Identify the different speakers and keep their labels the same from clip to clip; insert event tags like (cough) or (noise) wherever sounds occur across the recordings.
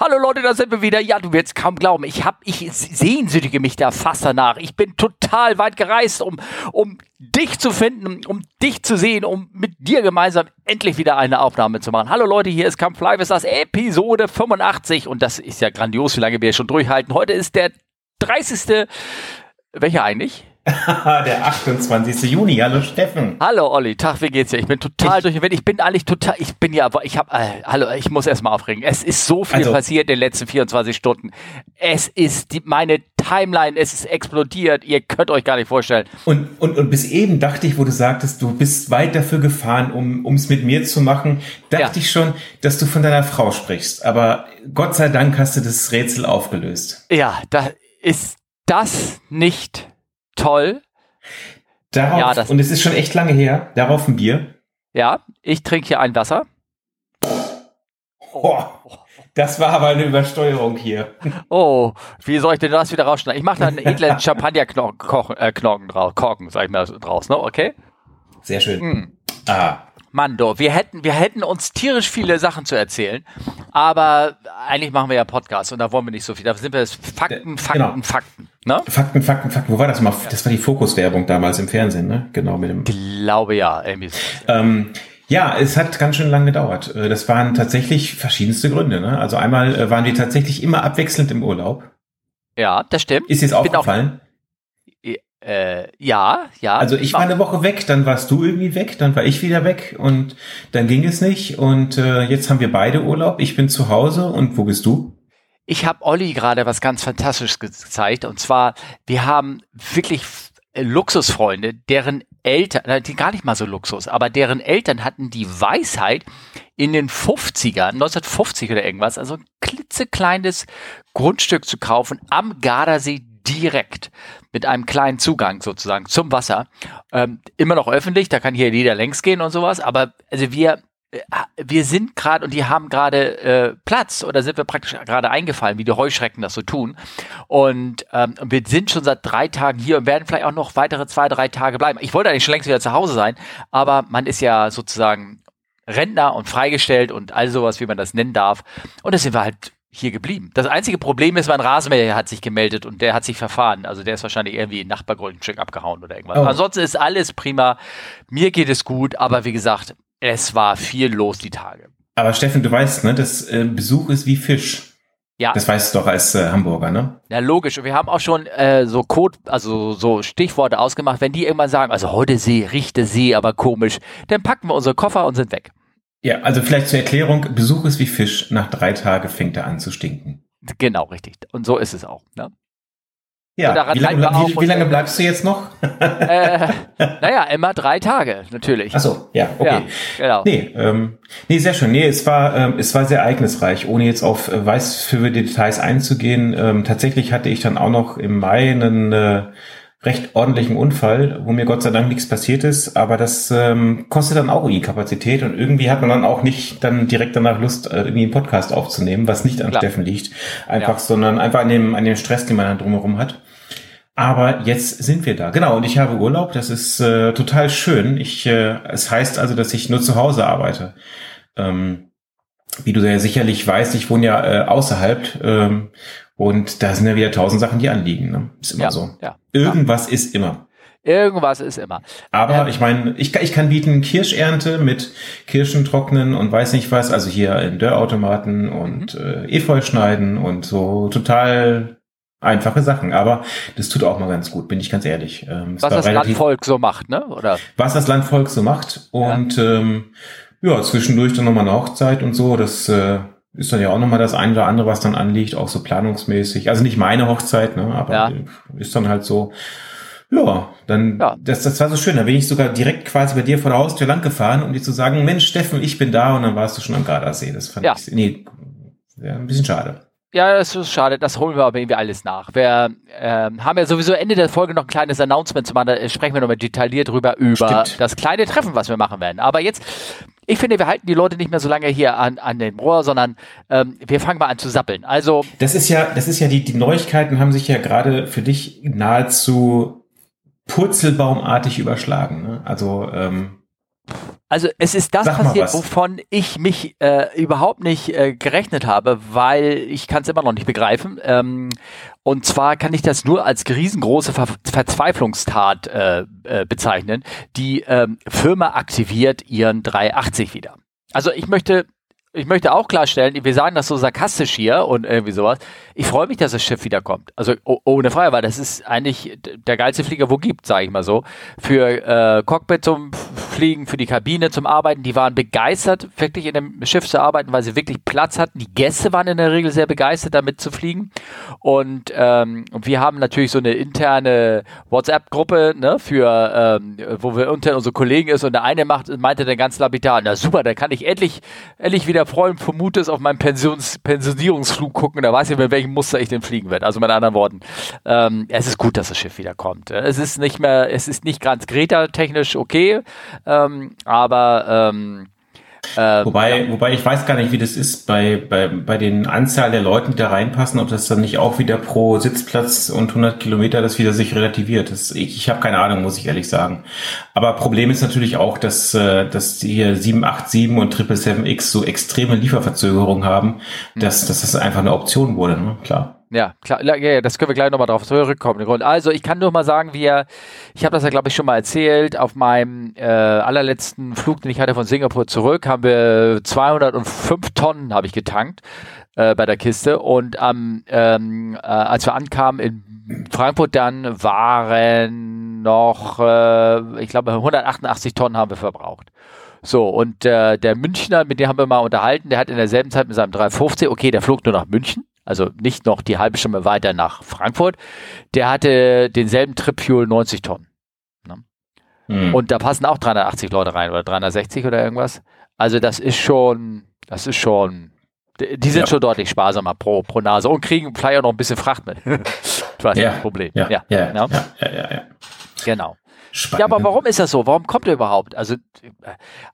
Speaker 1: Hallo Leute, da sind wir wieder. Ja, du wirst kaum glauben. Ich hab, ich sehnsüchtige mich da fast danach. Ich bin total weit gereist, um, um dich zu finden, um dich zu sehen, um mit dir gemeinsam endlich wieder eine Aufnahme zu machen. Hallo Leute, hier ist Camp Live, ist das Episode 85 und das ist ja grandios, wie lange wir schon durchhalten. Heute ist der 30. Welcher eigentlich? (laughs)
Speaker 2: der 28. Juni. Hallo Steffen.
Speaker 1: Hallo Olli, Tag, wie geht's dir? Ich bin total ich, durch den Wind. Ich bin eigentlich total, ich bin ja, ich habe, äh, hallo, ich muss erstmal aufregen. Es ist so viel also, passiert in den letzten 24 Stunden. Es ist die, meine Timeline, es ist explodiert. Ihr könnt euch gar nicht vorstellen.
Speaker 2: Und, und, und bis eben dachte ich, wo du sagtest, du bist weit dafür gefahren, um es mit mir zu machen, dachte ja. ich schon, dass du von deiner Frau sprichst. Aber Gott sei Dank hast du das Rätsel aufgelöst.
Speaker 1: Ja, da ist das nicht toll.
Speaker 2: Darauf, ja, das und es ist schon echt lange her, darauf ein Bier.
Speaker 1: Ja, ich trinke hier ein Wasser.
Speaker 2: Oh, das war aber eine Übersteuerung hier.
Speaker 1: Oh, wie soll ich denn das wieder rausschneiden? Ich mache da einen edlen (laughs) Champagner-Knorken äh, drauf, Korken, sag ich mal, draus, ne? Okay?
Speaker 2: Sehr schön. Mm. Ah.
Speaker 1: Mando, wir hätten, wir hätten uns tierisch viele Sachen zu erzählen, aber eigentlich machen wir ja Podcasts und da wollen wir nicht so viel. Da sind wir Fakten, Fakten, genau. Fakten.
Speaker 2: Ne? Fakten, Fakten, Fakten. Wo war das mal? Das war die Fokuswerbung damals im Fernsehen, ne? Genau mit dem.
Speaker 1: Glaube ja, irgendwie.
Speaker 2: Ähm, ja, es hat ganz schön lang gedauert. Äh, das waren tatsächlich verschiedenste Gründe. Ne? Also einmal äh, waren wir tatsächlich immer abwechselnd im Urlaub.
Speaker 1: Ja, das stimmt.
Speaker 2: Ist jetzt aufgefallen?
Speaker 1: Äh, ja, ja.
Speaker 2: Also ich war eine Woche weg, dann warst du irgendwie weg, dann war ich wieder weg und dann ging es nicht und äh, jetzt haben wir beide Urlaub. Ich bin zu Hause und wo bist du?
Speaker 1: Ich habe Olli gerade was ganz Fantastisches gezeigt und zwar wir haben wirklich Luxusfreunde, deren Eltern, die gar nicht mal so Luxus, aber deren Eltern hatten die Weisheit in den 50ern, 1950 oder irgendwas, also ein klitzekleines Grundstück zu kaufen am Gardasee direkt mit einem kleinen Zugang sozusagen zum Wasser. Ähm, immer noch öffentlich, da kann hier jeder längs gehen und sowas, aber also wir äh, wir sind gerade und die haben gerade äh, Platz oder sind wir praktisch gerade eingefallen, wie die Heuschrecken das so tun. Und ähm, wir sind schon seit drei Tagen hier und werden vielleicht auch noch weitere zwei, drei Tage bleiben. Ich wollte eigentlich schon längst wieder zu Hause sein, aber man ist ja sozusagen Rentner und freigestellt und all sowas, wie man das nennen darf. Und da sind wir halt hier geblieben. Das einzige Problem ist, mein Rasenmäher hat sich gemeldet und der hat sich verfahren. Also der ist wahrscheinlich irgendwie in Nachbargrundstück abgehauen oder irgendwas. Oh. Ansonsten ist alles prima. Mir geht es gut, aber wie gesagt, es war viel los die Tage.
Speaker 2: Aber Steffen, du weißt, ne, das äh, Besuch ist wie Fisch. Ja. Das weißt du doch als äh, Hamburger, ne?
Speaker 1: Ja, logisch. Und wir haben auch schon äh, so Code, also so Stichworte ausgemacht. Wenn die irgendwann sagen, also heute See, riechte See, aber komisch, dann packen wir unsere Koffer und sind weg.
Speaker 2: Ja, also vielleicht zur Erklärung, Besuch ist wie Fisch, nach drei Tagen fängt er an zu stinken.
Speaker 1: Genau, richtig. Und so ist es auch. Ne?
Speaker 2: Ja, wie lange, wie, wie lange, bleibst du jetzt noch?
Speaker 1: äh, naja, immer drei Tage, natürlich.
Speaker 2: Ach so, ja, okay. Ja, genau. Nee, ähm, nee, sehr schön. Nee, es war, ähm, es war sehr ereignisreich, ohne jetzt auf äh, weiß für Details einzugehen. Ähm, tatsächlich hatte ich dann auch noch im Mai einen äh, recht ordentlichen Unfall, wo mir Gott sei Dank nichts passiert ist, aber das ähm, kostet dann auch irgendwie Kapazität und irgendwie hat man dann auch nicht dann direkt danach Lust, äh, irgendwie einen Podcast aufzunehmen, was nicht an Klar. Steffen liegt, einfach, ja. sondern einfach an dem, an dem Stress, den man dann drumherum hat. Aber jetzt sind wir da. Genau, und ich habe Urlaub, das ist äh, total schön. Ich, äh, es heißt also, dass ich nur zu Hause arbeite. Ähm, wie du ja sicherlich weißt, ich wohne ja äh, außerhalb ähm, und da sind ja wieder tausend Sachen, die anliegen. Ne? Ist immer ja, so. Ja, Irgendwas ja. ist immer.
Speaker 1: Irgendwas ist immer.
Speaker 2: Aber ähm, ich meine, ich, ich kann bieten Kirschernte mit Kirschen trocknen und weiß nicht was, also hier in Dörrautomaten und mhm. äh, Efeu schneiden und so total einfache Sachen. Aber das tut auch mal ganz gut, bin ich ganz ehrlich.
Speaker 1: Ähm, was das Landvolk so macht, ne? Oder?
Speaker 2: Was das Landvolk so macht. Und ja, ähm, ja zwischendurch dann nochmal eine Hochzeit und so. Das äh, ist dann ja auch nochmal das eine oder andere, was dann anliegt, auch so planungsmäßig. Also nicht meine Hochzeit, ne, aber ja. ist dann halt so. Ja, dann, ja. Das, das war so schön. Da bin ich sogar direkt quasi bei dir vor der Haustür lang gefahren, um dir zu sagen, Mensch, Steffen, ich bin da und dann warst du schon am Gardasee. Das fand ja. ich, nee, ja, ein bisschen schade.
Speaker 1: Ja, das ist schade, das holen wir aber irgendwie alles nach. Wir ähm, haben ja sowieso Ende der Folge noch ein kleines Announcement zu machen, da sprechen wir nochmal detailliert drüber, über Stimmt. das kleine Treffen, was wir machen werden. Aber jetzt, ich finde, wir halten die Leute nicht mehr so lange hier an, an dem Rohr, sondern ähm, wir fangen mal an zu sappeln. Also.
Speaker 2: Das ist ja, das ist ja, die, die Neuigkeiten haben sich ja gerade für dich nahezu purzelbaumartig überschlagen. Ne? Also, ähm
Speaker 1: Also es ist das passiert, wovon ich mich äh, überhaupt nicht äh, gerechnet habe, weil ich kann es immer noch nicht begreifen. Ähm, und zwar kann ich das nur als riesengroße Ver Verzweiflungstat äh, äh, bezeichnen. Die ähm, Firma aktiviert ihren 380 wieder. Also ich möchte ich möchte auch klarstellen, wir sagen das so sarkastisch hier und irgendwie sowas. Ich freue mich, dass das Schiff wiederkommt. Also ohne Frage, weil das ist eigentlich der geilste Flieger, wo gibt, sage ich mal so. Für äh, Cockpit zum Fliegen, für die Kabine zum Arbeiten. Die waren begeistert, wirklich in dem Schiff zu arbeiten, weil sie wirklich Platz hatten. Die Gäste waren in der Regel sehr begeistert, damit zu fliegen. Und ähm, wir haben natürlich so eine interne WhatsApp-Gruppe, ne, für ähm, wo wir unter unsere Kollegen ist und der eine macht, meinte dann ganz lapidar, na super, da kann ich endlich, endlich wieder Freund vermutes auf meinen Pensions, Pensionierungsflug gucken, da weiß ich, mit welchem Muster ich denn fliegen werde. Also mit anderen Worten, ähm, es ist gut, dass das Schiff wiederkommt. Es ist nicht mehr, es ist nicht ganz Greta-technisch okay, ähm, aber ähm,
Speaker 2: äh, wobei, ja. wobei ich weiß gar nicht, wie das ist bei, bei, bei den Anzahl der Leuten, die da reinpassen, ob das dann nicht auch wieder pro Sitzplatz und 100 Kilometer das wieder sich relativiert. Das, ich ich habe keine Ahnung, muss ich ehrlich sagen. Aber Problem ist natürlich auch, dass, äh, dass die hier 787 und 777X so extreme Lieferverzögerungen haben, dass, dass das einfach eine Option wurde, ne? klar.
Speaker 1: Ja, klar, ja, das können wir gleich nochmal drauf zurückkommen. Also ich kann nur mal sagen, wir, ich habe das ja glaube ich schon mal erzählt, auf meinem äh, allerletzten Flug, den ich hatte von Singapur zurück, haben wir 205 Tonnen habe ich getankt äh, bei der Kiste und am, ähm, äh, als wir ankamen in Frankfurt dann waren noch, äh, ich glaube 188 Tonnen haben wir verbraucht. So, und äh, der Münchner, mit dem haben wir mal unterhalten, der hat in derselben Zeit mit seinem 350, okay, der flog nur nach München, also nicht noch die halbe Stunde weiter nach Frankfurt, der hatte denselben Trip Fuel 90 Tonnen. Ne? Mhm. Und da passen auch 380 Leute rein oder 360 oder irgendwas. Also das ist schon, das ist schon, die sind ja. schon deutlich sparsamer pro, pro Nase und kriegen vielleicht auch noch ein bisschen Fracht mit. (laughs) das ist ja. das Problem.
Speaker 2: Ja. Ja. Ja. Ja. Ja. Ja.
Speaker 1: Genau. Spannend. Ja, aber warum ist das so? Warum kommt er überhaupt? Also,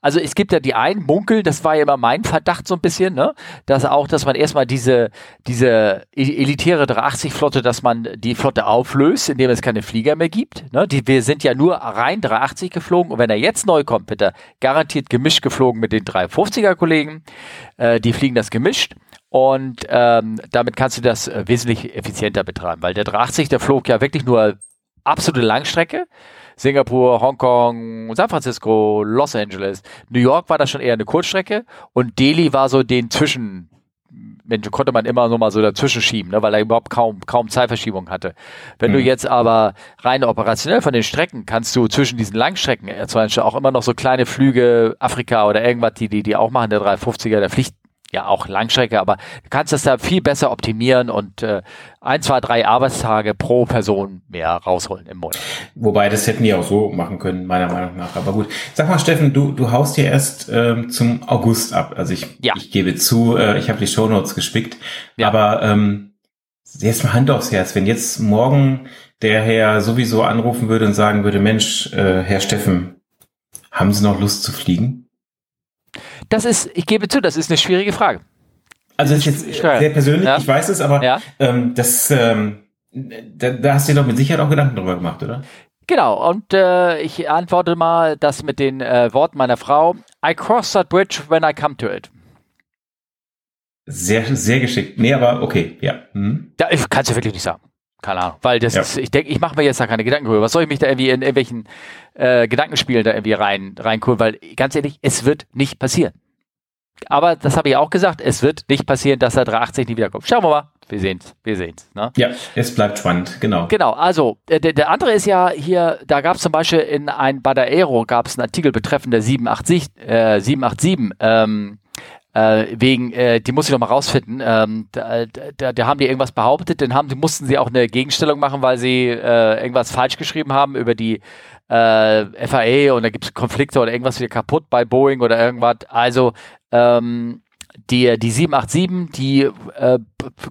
Speaker 1: also es gibt ja die einen Munkel, das war ja immer mein Verdacht so ein bisschen, ne? Dass auch, dass man erstmal diese, diese e-, elitäre 380-Flotte, dass man die Flotte auflöst, indem es keine Flieger mehr gibt. Ne? Die, wir sind ja nur rein 380 geflogen und wenn er jetzt neu kommt, wird er garantiert gemischt geflogen mit den 350er-Kollegen. Äh, die fliegen das gemischt. Und ähm, damit kannst du das äh, wesentlich effizienter betreiben, weil der 380, der flog ja wirklich nur absolute Langstrecke. Singapur, Hongkong, San Francisco, Los Angeles. New York war das schon eher eine Kurzstrecke und Delhi war so den Zwischen, Mensch, konnte man immer so mal so dazwischen schieben, ne, weil er überhaupt kaum, kaum Zeitverschiebung hatte. Wenn mhm. du jetzt aber rein operationell von den Strecken kannst du zwischen diesen Langstrecken äh, zum Beispiel auch immer noch so kleine Flüge Afrika oder irgendwas, die, die, die auch machen, der 350er, der fliegt ja auch Langstrecke, aber du kannst das da viel besser optimieren und äh, ein, zwei, drei Arbeitstage pro Person mehr rausholen im Monat.
Speaker 2: Wobei, das hätten die auch so machen können, meiner Meinung nach. Aber gut. Sag mal, Steffen, du, du haust hier erst ähm, zum August ab. Also ich, ja. ich gebe zu, äh, ich habe die Shownotes gespickt. Ja. Aber ähm, jetzt mal Hand aufs Herz, wenn jetzt morgen der Herr sowieso anrufen würde und sagen würde, Mensch, äh, Herr Steffen, haben Sie noch Lust zu fliegen?
Speaker 1: Das ist, ich gebe zu, das ist eine schwierige Frage.
Speaker 2: Also das ist jetzt sehr persönlich, ja. ich weiß es, aber ja. ähm, das, ähm, da, da hast du dir doch mit Sicherheit auch Gedanken drüber gemacht, oder?
Speaker 1: Genau, und äh, ich antworte mal das mit den äh, Worten meiner Frau. I cross that bridge when I come to it.
Speaker 2: Sehr, sehr geschickt. Nee, aber okay, ja.
Speaker 1: Hm. Ja, ich kann es ja wirklich nicht sagen. Keine Ahnung. Weil das ja. ist, ich denke, ich mache mir jetzt da keine Gedanken drüber. Was soll ich mich da irgendwie in irgendwelchen äh, Gedankenspielen da irgendwie rein, reinkuren? Weil ganz ehrlich, es wird nicht passieren. Aber das habe ich auch gesagt, es wird nicht passieren, dass er 380 nie wiederkommt. Schauen wir mal. Wir sehen's, wir sehen's. Ne?
Speaker 2: Ja, es bleibt spannend, genau.
Speaker 1: Genau, also der, der andere ist ja hier, da gab es zum Beispiel in ein Bada Aero gab es einen Artikel betreffend der 787, äh, 787, ähm, äh, wegen, äh, die muss ich noch mal rausfinden. Ähm, da, da, da, haben die irgendwas behauptet, dann haben, mussten sie auch eine Gegenstellung machen, weil sie äh, irgendwas falsch geschrieben haben über die äh, FAA und da gibt es Konflikte oder irgendwas wieder kaputt bei Boeing oder irgendwas. Also ähm, die, die 787, die äh,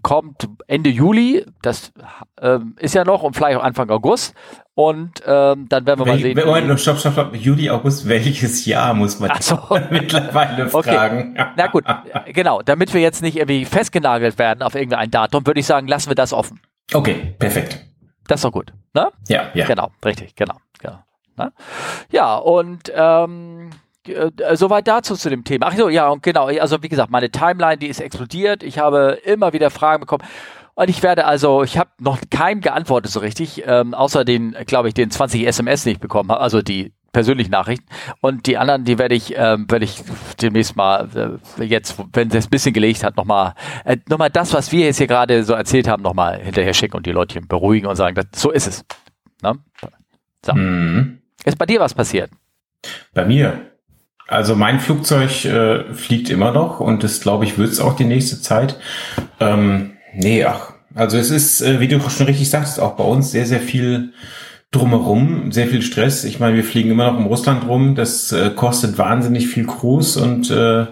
Speaker 1: kommt Ende Juli, das äh, ist ja noch und vielleicht auch Anfang August. Und ähm, dann werden wir Wel mal sehen.
Speaker 2: Moment, stopp, stopp, stopp. Juli, August, welches Jahr muss man (laughs) so. (laughs) mittlerweile fragen?
Speaker 1: Na gut, genau. Damit wir jetzt nicht irgendwie festgenagelt werden auf irgendein Datum, würde ich sagen, lassen wir das offen.
Speaker 2: Okay, perfekt.
Speaker 1: Das ist doch gut. Ne?
Speaker 2: Ja, ja.
Speaker 1: Genau, richtig, genau. genau ne? Ja, und ähm, äh, soweit dazu zu dem Thema. Ach so, ja, und genau. Also wie gesagt, meine Timeline, die ist explodiert. Ich habe immer wieder Fragen bekommen. Und ich werde also, ich habe noch keinem geantwortet so richtig, ähm, außer den, glaube ich, den 20 SMS, die ich bekommen habe, also die persönlichen Nachrichten. Und die anderen, die werde ich, ähm, werde ich demnächst mal äh, jetzt, wenn es ein bisschen gelegt hat, nochmal äh, noch mal das, was wir jetzt hier gerade so erzählt haben, nochmal hinterher schicken und die Leute beruhigen und sagen, das, so ist es. Ne? So. Mhm. Ist bei dir was passiert?
Speaker 2: Bei mir? Also mein Flugzeug äh, fliegt immer noch und das glaube ich wird es auch die nächste Zeit. Ähm, nee, ach, also es ist, äh, wie du schon richtig sagst, auch bei uns sehr, sehr viel drumherum, sehr viel Stress. Ich meine, wir fliegen immer noch um Russland rum. Das äh, kostet wahnsinnig viel Crews und äh,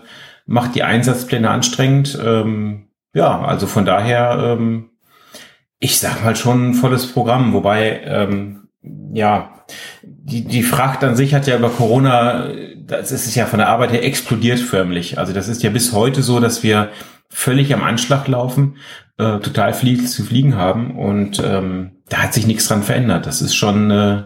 Speaker 2: macht die Einsatzpläne anstrengend. Ähm, ja, also von daher, ähm, ich sag mal schon ein volles Programm, wobei ähm, ja, die, die Fracht an sich hat ja über Corona, das ist ja von der Arbeit her explodiert förmlich. Also das ist ja bis heute so, dass wir völlig am Anschlag laufen, äh, total viel zu fliegen haben und ähm, da hat sich nichts dran verändert. Das ist schon, äh,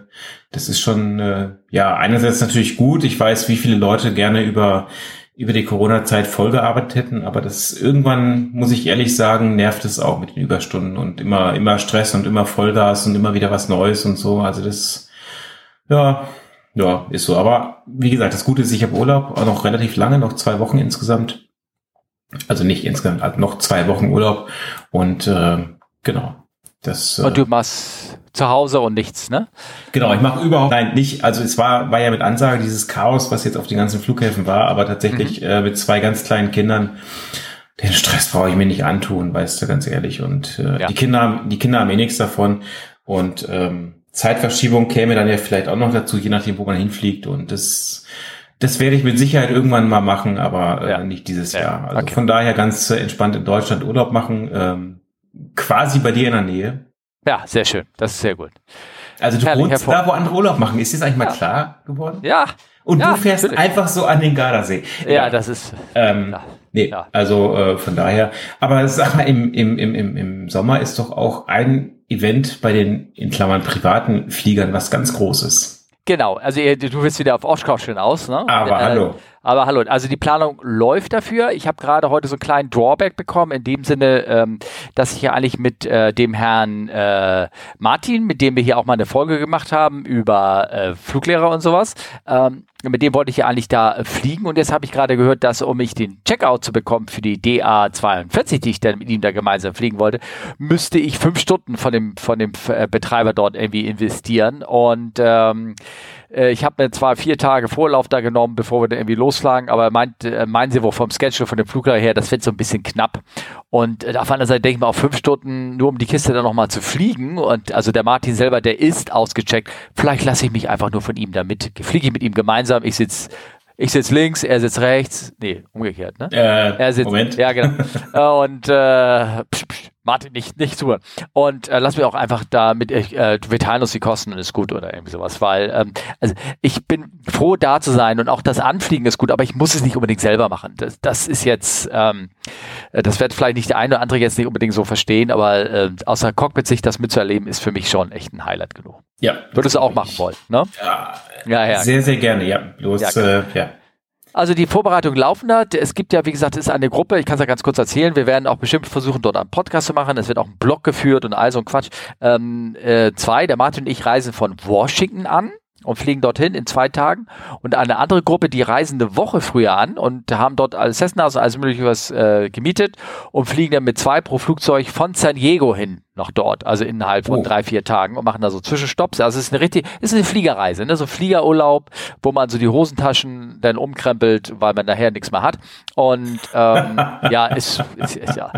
Speaker 2: das ist schon, äh, ja, einerseits natürlich gut. Ich weiß, wie viele Leute gerne über über die Corona-Zeit vollgearbeitet hätten, aber das irgendwann, muss ich ehrlich sagen, nervt es auch mit den Überstunden und immer, immer Stress und immer Vollgas und immer wieder was Neues und so. Also das, ja, ja, ist so. Aber wie gesagt, das Gute ist, ich habe Urlaub, auch noch relativ lange, noch zwei Wochen insgesamt. Also nicht insgesamt, also noch zwei Wochen Urlaub und äh, genau.
Speaker 1: Das, und du machst zu Hause und nichts, ne?
Speaker 2: Genau, ich mache überhaupt nein, nicht. Also es war war ja mit Ansage dieses Chaos, was jetzt auf den ganzen Flughäfen war, aber tatsächlich mhm. äh, mit zwei ganz kleinen Kindern. Den Stress brauche ich mir nicht antun, weißt du, ganz ehrlich. Und äh, ja. die Kinder, die Kinder haben eh nichts davon. Und ähm, Zeitverschiebung käme dann ja vielleicht auch noch dazu, je nachdem, wo man hinfliegt. Und das, das werde ich mit Sicherheit irgendwann mal machen, aber äh, ja. nicht dieses ja. Jahr. Also okay. von daher ganz äh, entspannt in Deutschland Urlaub machen. Ähm, quasi bei dir in der Nähe.
Speaker 1: Ja, sehr schön. Das ist sehr gut.
Speaker 2: Also du Herrlich, wohnst da, wo andere Urlaub machen. Ist das eigentlich mal ja. klar geworden?
Speaker 1: Ja.
Speaker 2: Und du fährst natürlich. einfach so an den Gardasee.
Speaker 1: Ja, ja. das ist.
Speaker 2: Ähm, ja. Nee, also äh, von daher. Aber sag mal, im, im, im, im Sommer ist doch auch ein Event bei den in Klammern privaten Fliegern was ganz Großes.
Speaker 1: Genau, also du willst wieder auf Oshkosh aus, ne?
Speaker 2: Aber äh, hallo.
Speaker 1: Aber hallo, also die Planung läuft dafür. Ich habe gerade heute so einen kleinen Drawback bekommen, in dem Sinne, ähm, dass ich ja eigentlich mit äh, dem Herrn äh, Martin, mit dem wir hier auch mal eine Folge gemacht haben über äh, Fluglehrer und sowas, ähm, mit dem wollte ich ja eigentlich da äh, fliegen und jetzt habe ich gerade gehört, dass um mich den Checkout zu bekommen für die DA42, die ich dann mit ihm da gemeinsam fliegen wollte, müsste ich fünf Stunden von dem von dem äh, Betreiber dort irgendwie investieren. Und ähm, äh, ich habe mir zwar vier Tage Vorlauf da genommen, bevor wir dann irgendwie losflagen, aber meint, äh, meinen sie wohl vom Schedule von dem Flugler her, das wird so ein bisschen knapp. Und äh, auf der anderen Seite denke ich mal, auf fünf Stunden nur um die Kiste dann nochmal zu fliegen. Und also der Martin selber, der ist ausgecheckt. Vielleicht lasse ich mich einfach nur von ihm da mit. Fliege ich mit ihm gemeinsam. Ich sitze ich sitze links, er sitzt rechts. Nee, umgekehrt, ne?
Speaker 2: Äh,
Speaker 1: er sitzt,
Speaker 2: Moment.
Speaker 1: Ja, genau. (laughs) Und äh, psch, psch, Martin, nicht, nicht zu. Und äh, lass mich auch einfach da mit, äh, wir teilen uns die Kosten und ist gut oder irgendwie sowas, weil ähm, also ich bin froh da zu sein und auch das Anfliegen ist gut, aber ich muss es nicht unbedingt selber machen. Das, das ist jetzt, ähm, äh, das wird vielleicht nicht der eine oder andere jetzt nicht unbedingt so verstehen, aber äh, außer Cockpit-Sicht das mitzuerleben, ist für mich schon echt ein Highlight genug.
Speaker 2: Ja.
Speaker 1: Würdest du auch machen wollen, ne?
Speaker 2: Ja, ja, ja. Sehr, sehr gerne, ja. Bloß, ja, äh, ja.
Speaker 1: Also die Vorbereitung laufen da. Es gibt ja, wie gesagt, es ist eine Gruppe. Ich kann es ja ganz kurz erzählen. Wir werden auch bestimmt versuchen, dort einen Podcast zu machen. Es wird auch ein Blog geführt und all so ein Quatsch. Ähm, äh, zwei, der Martin und ich reisen von Washington an und fliegen dorthin in zwei Tagen. Und eine andere Gruppe, die reisen eine Woche früher an und haben dort alles Cessnas und alles mögliche was äh, gemietet und fliegen dann mit zwei pro Flugzeug von San Diego hin nach dort, also innerhalb von oh. drei, vier Tagen und machen da so Zwischenstopps. Also es ist eine richtig, es ist eine Fliegerreise, ne? so Fliegerurlaub, wo man so die Hosentaschen dann umkrempelt, weil man nachher nichts mehr hat. Und ähm, (laughs) ja, ist, ist, ist ja.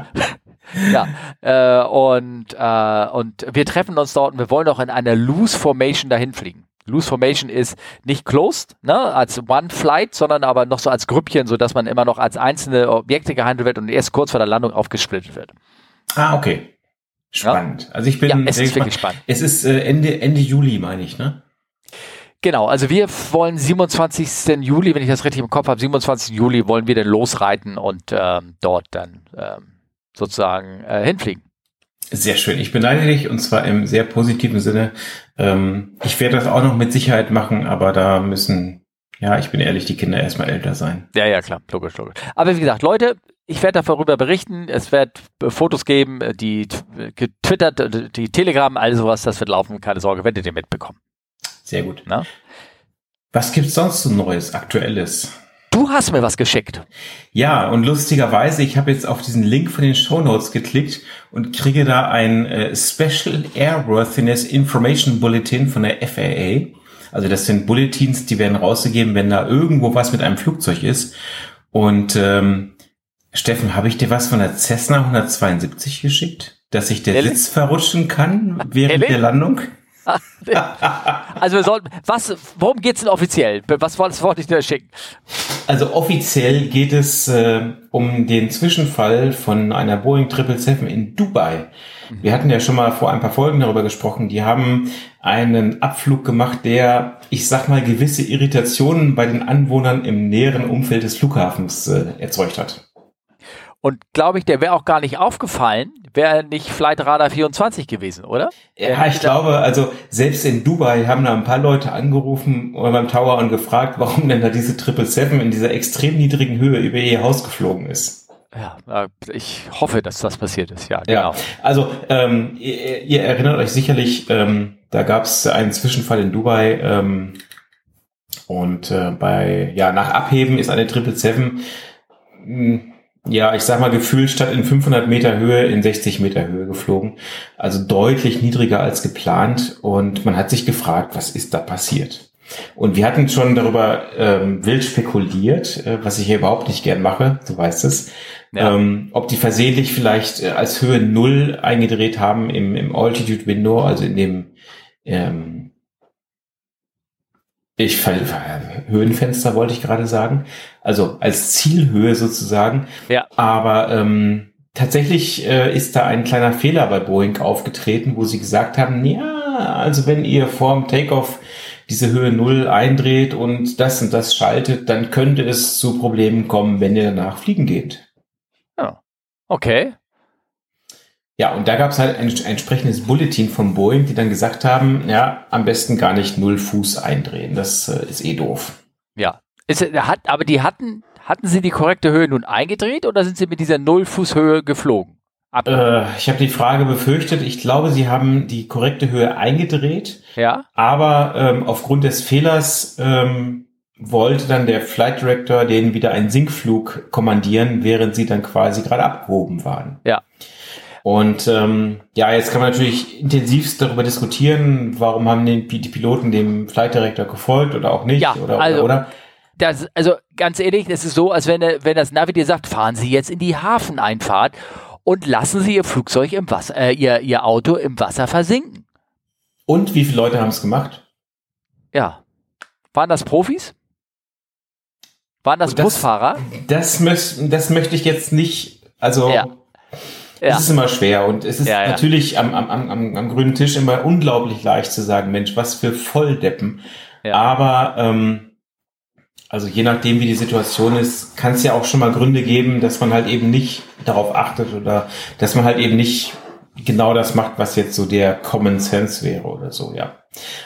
Speaker 1: (laughs) ja, äh, und, äh, und wir treffen uns dort und wir wollen auch in einer Loose Formation dahin fliegen. Loose Formation ist nicht closed, ne, als One Flight, sondern aber noch so als Grüppchen, so dass man immer noch als einzelne Objekte gehandelt wird und erst kurz vor der Landung aufgesplittet wird.
Speaker 2: Ah, okay. Spannend. Ja? Also ich bin
Speaker 1: ja, es ist wirklich spannend.
Speaker 2: Es ist äh, Ende, Ende Juli, meine ich, ne?
Speaker 1: Genau, also wir wollen 27. Juli, wenn ich das richtig im Kopf habe, 27. Juli wollen wir dann losreiten und ähm, dort dann ähm, sozusagen äh, hinfliegen.
Speaker 2: Sehr schön. Ich beneide dich und zwar im sehr positiven Sinne. Ähm, ich werde das auch noch mit Sicherheit machen, aber da müssen Ja, ich bin ehrlich, die Kinder erstmal älter sein.
Speaker 1: Ja, ja, klar, logisch, logisch. Aber wie gesagt, Leute, ich werde darüber berichten. Es wird Fotos geben, die getwittert, die Telegram, all sowas, das wird laufen. Keine Sorge, werdet ihr mitbekommen.
Speaker 2: Sehr gut. Na? Was gibt's sonst so Neues, Aktuelles?
Speaker 1: Du hast mir was geschickt.
Speaker 2: Ja, und lustigerweise, ich habe jetzt auf diesen Link von den Show Notes geklickt und kriege da ein äh, Special Airworthiness Information Bulletin von der FAA. Also das sind Bulletins, die werden rausgegeben, wenn da irgendwo was mit einem Flugzeug ist. Und ähm, Steffen, habe ich dir was von der Cessna 172 geschickt? Dass sich der Ehrlich? Sitz verrutschen kann während Ehrlich? der Landung?
Speaker 1: Also wir sollten, was, worum geht's denn offiziell? Was, wollte ich dir schicken?
Speaker 2: Also offiziell geht es äh, um den Zwischenfall von einer Boeing 777 in Dubai. Mhm. Wir hatten ja schon mal vor ein paar Folgen darüber gesprochen. Die haben einen Abflug gemacht, der, ich sag mal, gewisse Irritationen bei den Anwohnern im näheren Umfeld des Flughafens äh, erzeugt hat.
Speaker 1: Und glaube ich, der wäre auch gar nicht aufgefallen, wäre nicht Flight Radar 24 gewesen, oder?
Speaker 2: Ja, ich glaube, also selbst in Dubai haben da ein paar Leute angerufen oder beim Tower und gefragt, warum denn da diese 777 in dieser extrem niedrigen Höhe über ihr Haus geflogen ist.
Speaker 1: Ja, ich hoffe, dass das passiert ist, ja. Genau.
Speaker 2: Ja, also ähm, ihr, ihr erinnert euch sicherlich, ähm, da gab es einen Zwischenfall in Dubai ähm, und äh, bei, ja, nach Abheben ist eine 777 ja, ich sag mal, gefühlt statt in 500 Meter Höhe in 60 Meter Höhe geflogen. Also deutlich niedriger als geplant. Und man hat sich gefragt, was ist da passiert? Und wir hatten schon darüber ähm, wild spekuliert, äh, was ich hier überhaupt nicht gern mache, du weißt es, ja. ähm, ob die versehentlich vielleicht äh, als Höhe Null eingedreht haben im, im Altitude Window, also in dem ähm, ich Höhenfenster wollte ich gerade sagen, also als Zielhöhe sozusagen.
Speaker 1: Ja.
Speaker 2: Aber ähm, tatsächlich äh, ist da ein kleiner Fehler bei Boeing aufgetreten, wo sie gesagt haben, ja, also wenn ihr vorm Takeoff diese Höhe Null eindreht und das und das schaltet, dann könnte es zu Problemen kommen, wenn ihr danach fliegen geht.
Speaker 1: Ja. Okay.
Speaker 2: Ja, und da gab es halt ein, ein entsprechendes Bulletin von Boeing, die dann gesagt haben, ja, am besten gar nicht null Fuß eindrehen. Das äh, ist eh doof.
Speaker 1: Ja. Ist, hat, aber die hatten, hatten sie die korrekte Höhe nun eingedreht oder sind sie mit dieser null Fuß Höhe geflogen?
Speaker 2: Äh, ich habe die Frage befürchtet. Ich glaube, sie haben die korrekte Höhe eingedreht.
Speaker 1: Ja.
Speaker 2: Aber ähm, aufgrund des Fehlers ähm, wollte dann der Flight Director denen wieder einen Sinkflug kommandieren, während sie dann quasi gerade abgehoben waren.
Speaker 1: Ja.
Speaker 2: Und ähm, ja, jetzt kann man natürlich intensivst darüber diskutieren, warum haben die, die Piloten dem Flight Director gefolgt oder auch nicht.
Speaker 1: Ja,
Speaker 2: oder,
Speaker 1: also,
Speaker 2: oder,
Speaker 1: Das, also ganz ehrlich, es ist so, als wenn, wenn das Navi dir sagt, fahren Sie jetzt in die Hafeneinfahrt und lassen Sie Ihr Flugzeug im Wasser, äh, Ihr, Ihr Auto im Wasser versinken.
Speaker 2: Und wie viele Leute haben es gemacht?
Speaker 1: Ja. Waren das Profis? Waren das, das Busfahrer?
Speaker 2: Das, das möchte ich jetzt nicht, also ja. Ja. Es ist immer schwer und es ist ja, ja. natürlich am, am, am, am grünen Tisch immer unglaublich leicht zu sagen, Mensch, was für Volldeppen. Aber ähm, also je nachdem, wie die Situation ist, kann es ja auch schon mal Gründe geben, dass man halt eben nicht darauf achtet oder dass man halt eben nicht genau das macht, was jetzt so der Common Sense wäre oder so, ja.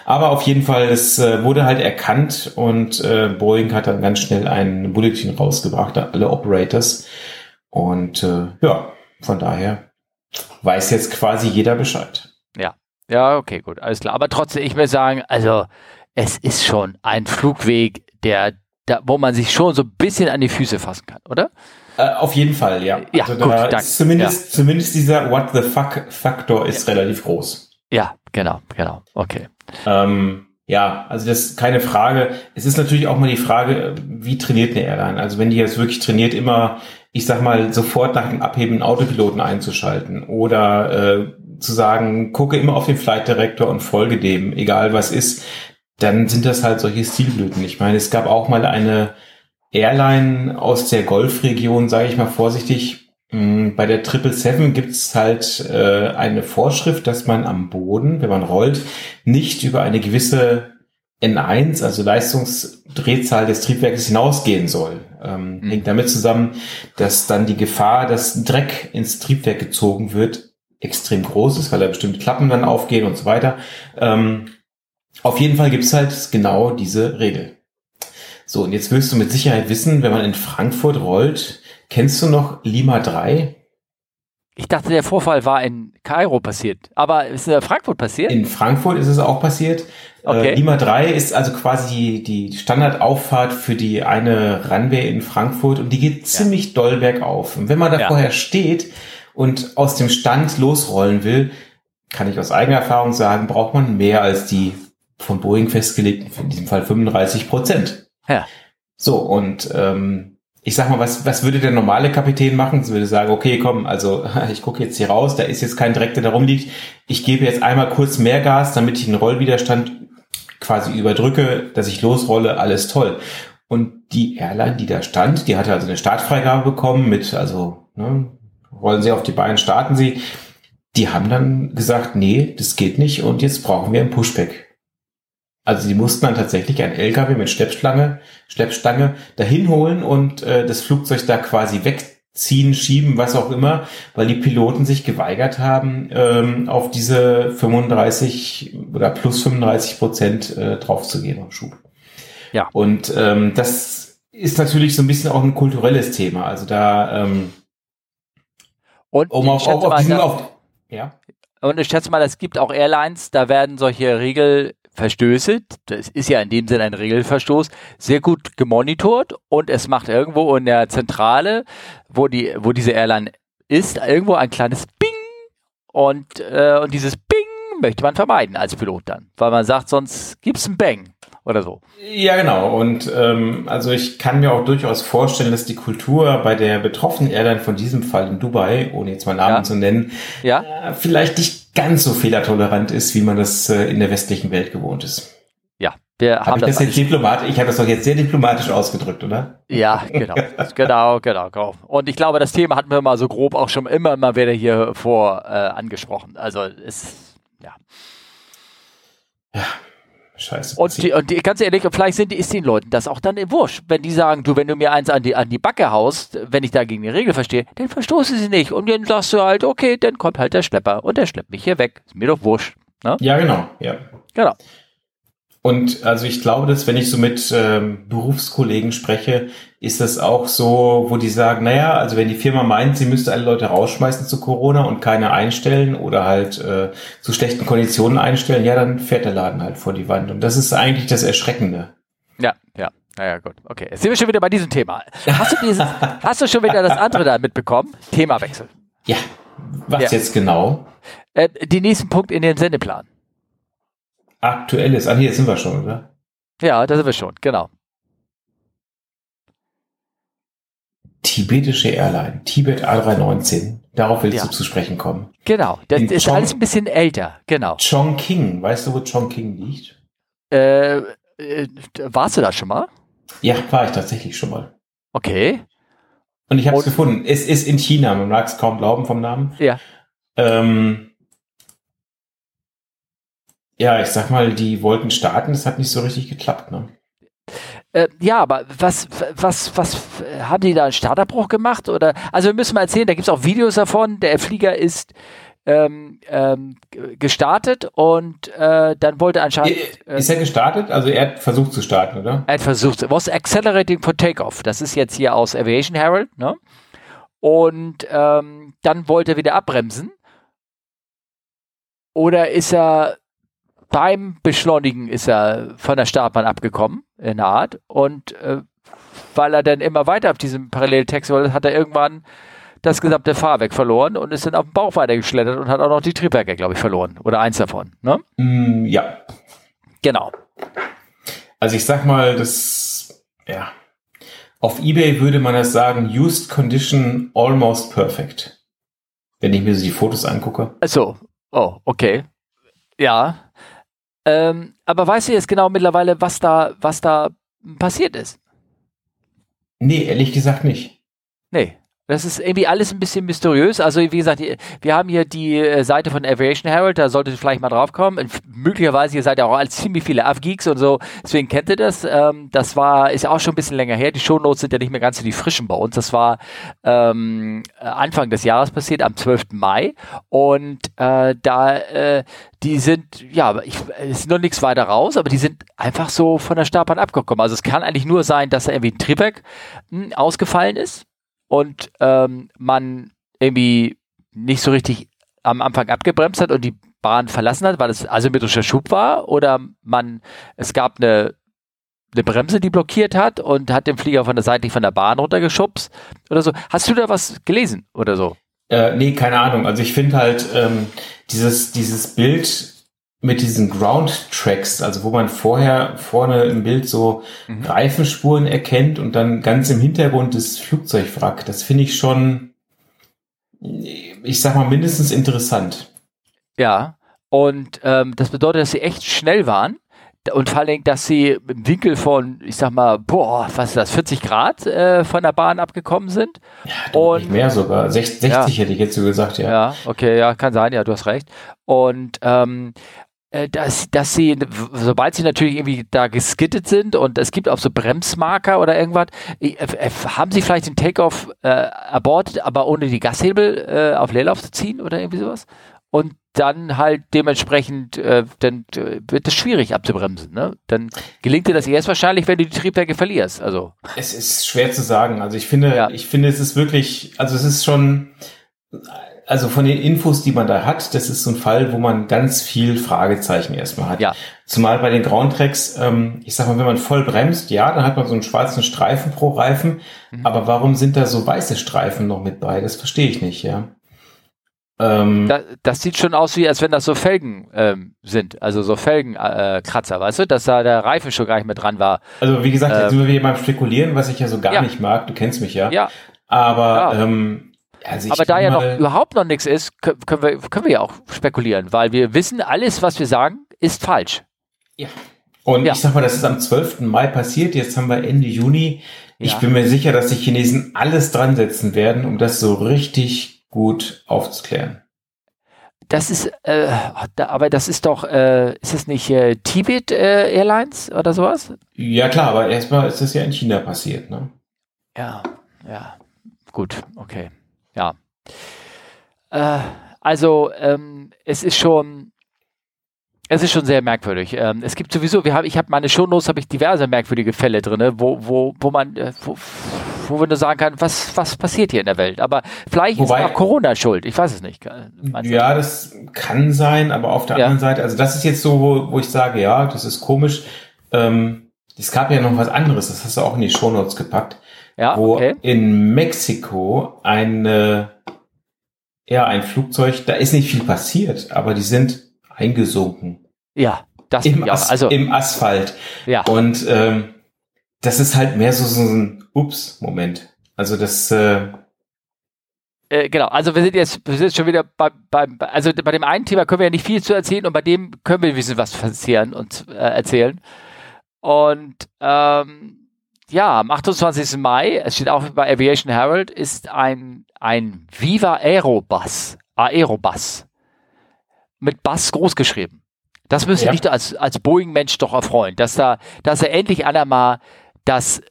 Speaker 2: Aber auf jeden Fall, es äh, wurde halt erkannt und äh, Boeing hat dann ganz schnell ein Bulletin rausgebracht, alle Operators. Und äh, ja, von daher weiß jetzt quasi jeder Bescheid.
Speaker 1: Ja, ja, okay, gut, alles klar. Aber trotzdem, ich will sagen, also es ist schon ein Flugweg, der, da, wo man sich schon so ein bisschen an die Füße fassen kann, oder?
Speaker 2: Äh, auf jeden Fall, ja.
Speaker 1: Ja, also gut, danke.
Speaker 2: Zumindest, ja. zumindest dieser What the fuck Faktor ist ja. relativ groß.
Speaker 1: Ja, genau, genau, okay.
Speaker 2: Ähm, ja, also das ist keine Frage. Es ist natürlich auch mal die Frage, wie trainiert eine Airline? Also wenn die jetzt wirklich trainiert, immer ich sag mal, sofort nach dem Abheben Autopiloten einzuschalten oder äh, zu sagen, gucke immer auf den Flight Director und folge dem, egal was ist, dann sind das halt solche Stilblüten. Ich meine, es gab auch mal eine Airline aus der Golfregion, sage ich mal vorsichtig. Hm, bei der 777 gibt es halt äh, eine Vorschrift, dass man am Boden, wenn man rollt, nicht über eine gewisse N1, also Leistungsdrehzahl des Triebwerkes hinausgehen soll. Ähm, mhm. Hängt damit zusammen, dass dann die Gefahr, dass Dreck ins Triebwerk gezogen wird, extrem groß ist, weil da bestimmte Klappen dann aufgehen und so weiter. Ähm, auf jeden Fall gibt's halt genau diese Regel. So, und jetzt wirst du mit Sicherheit wissen, wenn man in Frankfurt rollt, kennst du noch Lima 3?
Speaker 1: Ich dachte, der Vorfall war in Kairo passiert. Aber ist in Frankfurt passiert?
Speaker 2: In Frankfurt ist es auch passiert. Äh, okay. Äh, Lima 3 ist also quasi die, die Standardauffahrt für die eine Runway in Frankfurt und die geht ja. ziemlich doll bergauf. Und wenn man da ja. vorher steht und aus dem Stand losrollen will, kann ich aus eigener Erfahrung sagen, braucht man mehr als die von Boeing festgelegten, in diesem Fall 35 Prozent.
Speaker 1: Ja.
Speaker 2: So, und ähm, ich sag mal, was, was würde der normale Kapitän machen? Sie würde sagen, okay, komm, also (laughs) ich gucke jetzt hier raus, da ist jetzt kein Dreck, der da rumliegt. Ich gebe jetzt einmal kurz mehr Gas, damit ich den Rollwiderstand quasi überdrücke, dass ich losrolle, alles toll. Und die Airline, die da stand, die hatte also eine Startfreigabe bekommen mit, also ne, rollen Sie auf die Beine, starten Sie. Die haben dann gesagt, nee, das geht nicht und jetzt brauchen wir ein Pushback. Also sie mussten dann tatsächlich ein LKW mit Schleppstange, Schleppstange dahin holen und äh, das Flugzeug da quasi wegziehen, schieben, was auch immer, weil die Piloten sich geweigert haben, ähm, auf diese 35 oder plus 35 Prozent äh, draufzugehen am Schub.
Speaker 1: Ja.
Speaker 2: Und ähm, das ist natürlich so ein bisschen auch ein kulturelles Thema. Also da ähm,
Speaker 1: und um auf, auf, auf, diesen, auf ja. Und ich schätze mal, es gibt auch Airlines, da werden solche Regel Verstöße, das ist ja in dem Sinne ein Regelverstoß, sehr gut gemonitort und es macht irgendwo in der Zentrale, wo die, wo diese Airline ist, irgendwo ein kleines Bing und, äh, und dieses Bing möchte man vermeiden als Pilot dann, weil man sagt, sonst gibt es ein Bang oder so.
Speaker 2: Ja, genau. Und ähm, also ich kann mir auch durchaus vorstellen, dass die Kultur bei der betroffenen Airline von diesem Fall in Dubai, ohne jetzt mal Namen ja. zu nennen,
Speaker 1: ja.
Speaker 2: Äh, vielleicht nicht ganz so fehlertolerant ist, wie man das äh, in der westlichen Welt gewohnt ist.
Speaker 1: Ja, wir
Speaker 2: hab haben ich das, das jetzt diplomatisch, ich habe das doch jetzt sehr diplomatisch ausgedrückt, oder?
Speaker 1: Ja, genau, (laughs) genau, genau, genau. Und ich glaube, das Thema hatten wir mal so grob auch schon immer mal wieder hier vor äh, angesprochen. Also es, ja.
Speaker 2: Ja, Scheiße.
Speaker 1: Und, die, und die, ganz ehrlich, vielleicht sind, ist den Leuten das auch dann wurscht. Wenn die sagen, du, wenn du mir eins an die, an die Backe haust, wenn ich da gegen die Regel verstehe, dann verstoße sie nicht. Und dann sagst du halt, okay, dann kommt halt der Schlepper und der schleppt mich hier weg. Ist mir doch wurscht. Ne?
Speaker 2: Ja, genau. Ja.
Speaker 1: Genau.
Speaker 2: Und also ich glaube, dass wenn ich so mit ähm, Berufskollegen spreche, ist das auch so, wo die sagen, naja, also wenn die Firma meint, sie müsste alle Leute rausschmeißen zu Corona und keine einstellen oder halt äh, zu schlechten Konditionen einstellen, ja, dann fährt der Laden halt vor die Wand. Und das ist eigentlich das Erschreckende.
Speaker 1: Ja, ja. Naja, gut. Okay, jetzt sind wir schon wieder bei diesem Thema. Hast du, dieses, (laughs) hast du schon wieder das andere da mitbekommen? Themawechsel.
Speaker 2: Ja, was ja. jetzt genau?
Speaker 1: Äh, die nächsten Punkt in den Sendeplan
Speaker 2: aktuelles. Ah, hier sind wir schon, oder?
Speaker 1: Ja, da sind wir schon, genau.
Speaker 2: Tibetische Airline, Tibet A319. Darauf willst ja. du zu sprechen kommen.
Speaker 1: Genau, das In ist Chong alles ein bisschen älter, genau.
Speaker 2: Chongqing, weißt du, wo Chongqing liegt?
Speaker 1: Äh, äh, warst du da schon mal?
Speaker 2: Ja, war ich tatsächlich schon mal.
Speaker 1: Okay.
Speaker 2: Und ich habe es gefunden. Es ist in China, man mag es kaum glauben vom Namen.
Speaker 1: Ja.
Speaker 2: Ähm, ja, ich sag mal, die wollten starten, das hat nicht so richtig geklappt, ne?
Speaker 1: Äh, ja, aber was, was, was haben die da einen Starterbruch gemacht? Oder also wir müssen mal erzählen, da gibt es auch Videos davon. Der Flieger ist ähm, ähm, gestartet und äh, dann wollte anscheinend.
Speaker 2: Äh, ist er gestartet? Also er hat versucht zu starten, oder?
Speaker 1: Er hat versucht, was accelerating for takeoff. Das ist jetzt hier aus Aviation Herald, ne? Und ähm, dann wollte er wieder abbremsen. Oder ist er beim Beschleunigen ist er von der Startbahn abgekommen, in der Art. Und äh, weil er dann immer weiter auf diesem Paralleltext wollte, hat er irgendwann das gesamte Fahrwerk verloren und ist dann auf dem Bauch weitergeschlettert und hat auch noch die Triebwerke, glaube ich, verloren. Oder eins davon. Ne?
Speaker 2: Mm, ja.
Speaker 1: Genau.
Speaker 2: Also ich sag mal, das, ja. Auf Ebay würde man das sagen, used condition almost perfect. Wenn ich mir so die Fotos angucke.
Speaker 1: So, oh, okay. Ja, ähm, aber weißt du jetzt genau mittlerweile, was da, was da passiert ist?
Speaker 2: Nee, ehrlich gesagt nicht.
Speaker 1: Nee. Das ist irgendwie alles ein bisschen mysteriös. Also wie gesagt, wir haben hier die äh, Seite von Aviation Herald, da solltet ihr vielleicht mal drauf kommen. Möglicherweise, ihr seid ja auch als (laughs) ziemlich viele Avgeeks und so, deswegen kennt ihr das. Ähm, das war, ist auch schon ein bisschen länger her. Die Shownotes sind ja nicht mehr ganz so die frischen bei uns. Das war ähm, Anfang des Jahres passiert, am 12. Mai. Und äh, da, äh, die sind, ja, ich, es ist noch nichts weiter raus, aber die sind einfach so von der Startbahn abgekommen. Also es kann eigentlich nur sein, dass da irgendwie ein Triebwerk hm, ausgefallen ist und ähm, man irgendwie nicht so richtig am Anfang abgebremst hat und die Bahn verlassen hat, weil es asymmetrischer Schub war oder man es gab eine eine Bremse, die blockiert hat und hat den Flieger von der Seite von der Bahn runtergeschubst oder so. Hast du da was gelesen oder so?
Speaker 2: Äh, nee, keine Ahnung. Also ich finde halt ähm, dieses, dieses Bild mit diesen Ground Tracks, also wo man vorher vorne im Bild so mhm. Reifenspuren erkennt und dann ganz im Hintergrund das Flugzeugwrack, das finde ich schon, ich sag mal, mindestens interessant.
Speaker 1: Ja, und ähm, das bedeutet, dass sie echt schnell waren und vor allem, dass sie im Winkel von, ich sag mal, boah, was ist das, 40 Grad äh, von der Bahn abgekommen sind.
Speaker 2: Ja, und, nicht mehr sogar. 60, 60 ja. hätte ich jetzt so gesagt, ja.
Speaker 1: Ja, okay, ja, kann sein, ja, du hast recht. Und ähm, äh, dass, dass sie, sobald sie natürlich irgendwie da geskittet sind und es gibt auch so Bremsmarker oder irgendwas, äh, äh, haben sie vielleicht den Takeoff äh, abortet, aber ohne die Gashebel äh, auf Leerlauf zu ziehen oder irgendwie sowas? Und dann halt dementsprechend, äh, dann wird es schwierig abzubremsen. Ne? Dann gelingt dir das erst wahrscheinlich, wenn du die Triebwerke verlierst. Also.
Speaker 2: Es ist schwer zu sagen. Also ich finde, ja. ich finde, es ist wirklich, also es ist schon also von den Infos, die man da hat, das ist so ein Fall, wo man ganz viel Fragezeichen erstmal hat.
Speaker 1: Ja.
Speaker 2: Zumal bei den Groundtracks, ähm, ich sag mal, wenn man voll bremst, ja, dann hat man so einen schwarzen Streifen pro Reifen. Mhm. Aber warum sind da so weiße Streifen noch mit bei? Das verstehe ich nicht, ja.
Speaker 1: Ähm, das, das, sieht schon aus, wie als wenn das so Felgen ähm, sind, also so Felgenkratzer, äh, weißt du, dass da der Reifen schon gar nicht mehr dran war.
Speaker 2: Also wie gesagt, jetzt ähm, sind wir hier mal spekulieren, was ich ja so gar ja. nicht mag. Du kennst mich ja.
Speaker 1: Ja.
Speaker 2: Aber ja. Ähm,
Speaker 1: also Aber da ja noch überhaupt noch nichts ist, können wir, können wir ja auch spekulieren, weil wir wissen, alles, was wir sagen, ist falsch.
Speaker 2: Ja. Und ja. ich sag mal, das ist am 12. Mai passiert, jetzt haben wir Ende Juni. Ich ja. bin mir sicher, dass die Chinesen alles dran setzen werden, um das so richtig gut aufzuklären.
Speaker 1: Das ist, äh, aber das ist doch, äh, ist es nicht äh, Tibet äh, Airlines oder sowas?
Speaker 2: Ja klar, aber erstmal ist es ja in China passiert, ne?
Speaker 1: Ja, ja, gut, okay ja. Äh, also ähm, es ist schon, es ist schon sehr merkwürdig. Ähm, es gibt sowieso, wir haben, ich habe meine Shownotes, habe ich diverse merkwürdige Fälle drin, wo, wo, wo man, äh, wo, wo man nur sagen kann, was, was passiert hier in der Welt. Aber vielleicht Wobei, ist auch Corona schuld. Ich weiß es nicht.
Speaker 2: Meinst ja, du? das kann sein, aber auf der ja. anderen Seite, also das ist jetzt so, wo, wo ich sage, ja, das ist komisch. Ähm, es gab ja noch was anderes, das hast du auch in die Shownotes gepackt
Speaker 1: ja,
Speaker 2: wo
Speaker 1: okay.
Speaker 2: in Mexiko eine, ja, ein Flugzeug, da ist nicht viel passiert, aber die sind eingesunken.
Speaker 1: Ja, das
Speaker 2: im, As also, im Asphalt.
Speaker 1: Ja.
Speaker 2: Und ähm, das ist halt mehr so, so ein Ups-Moment. Also das äh,
Speaker 1: äh, genau, also wir sind jetzt, wir sind schon wieder bei, bei, also bei dem einen Thema können wir ja nicht viel zu erzählen und bei dem können wir ein bisschen was passieren und äh, erzählen. Und ähm, ja, am 28. Mai, es steht auch bei Aviation Herald, ist ein, ein Viva Aerobus, Aerobus, mit Bass groß geschrieben. Das müsste ja. dich als, als Boeing-Mensch doch erfreuen, dass da, dass er endlich einer mal das,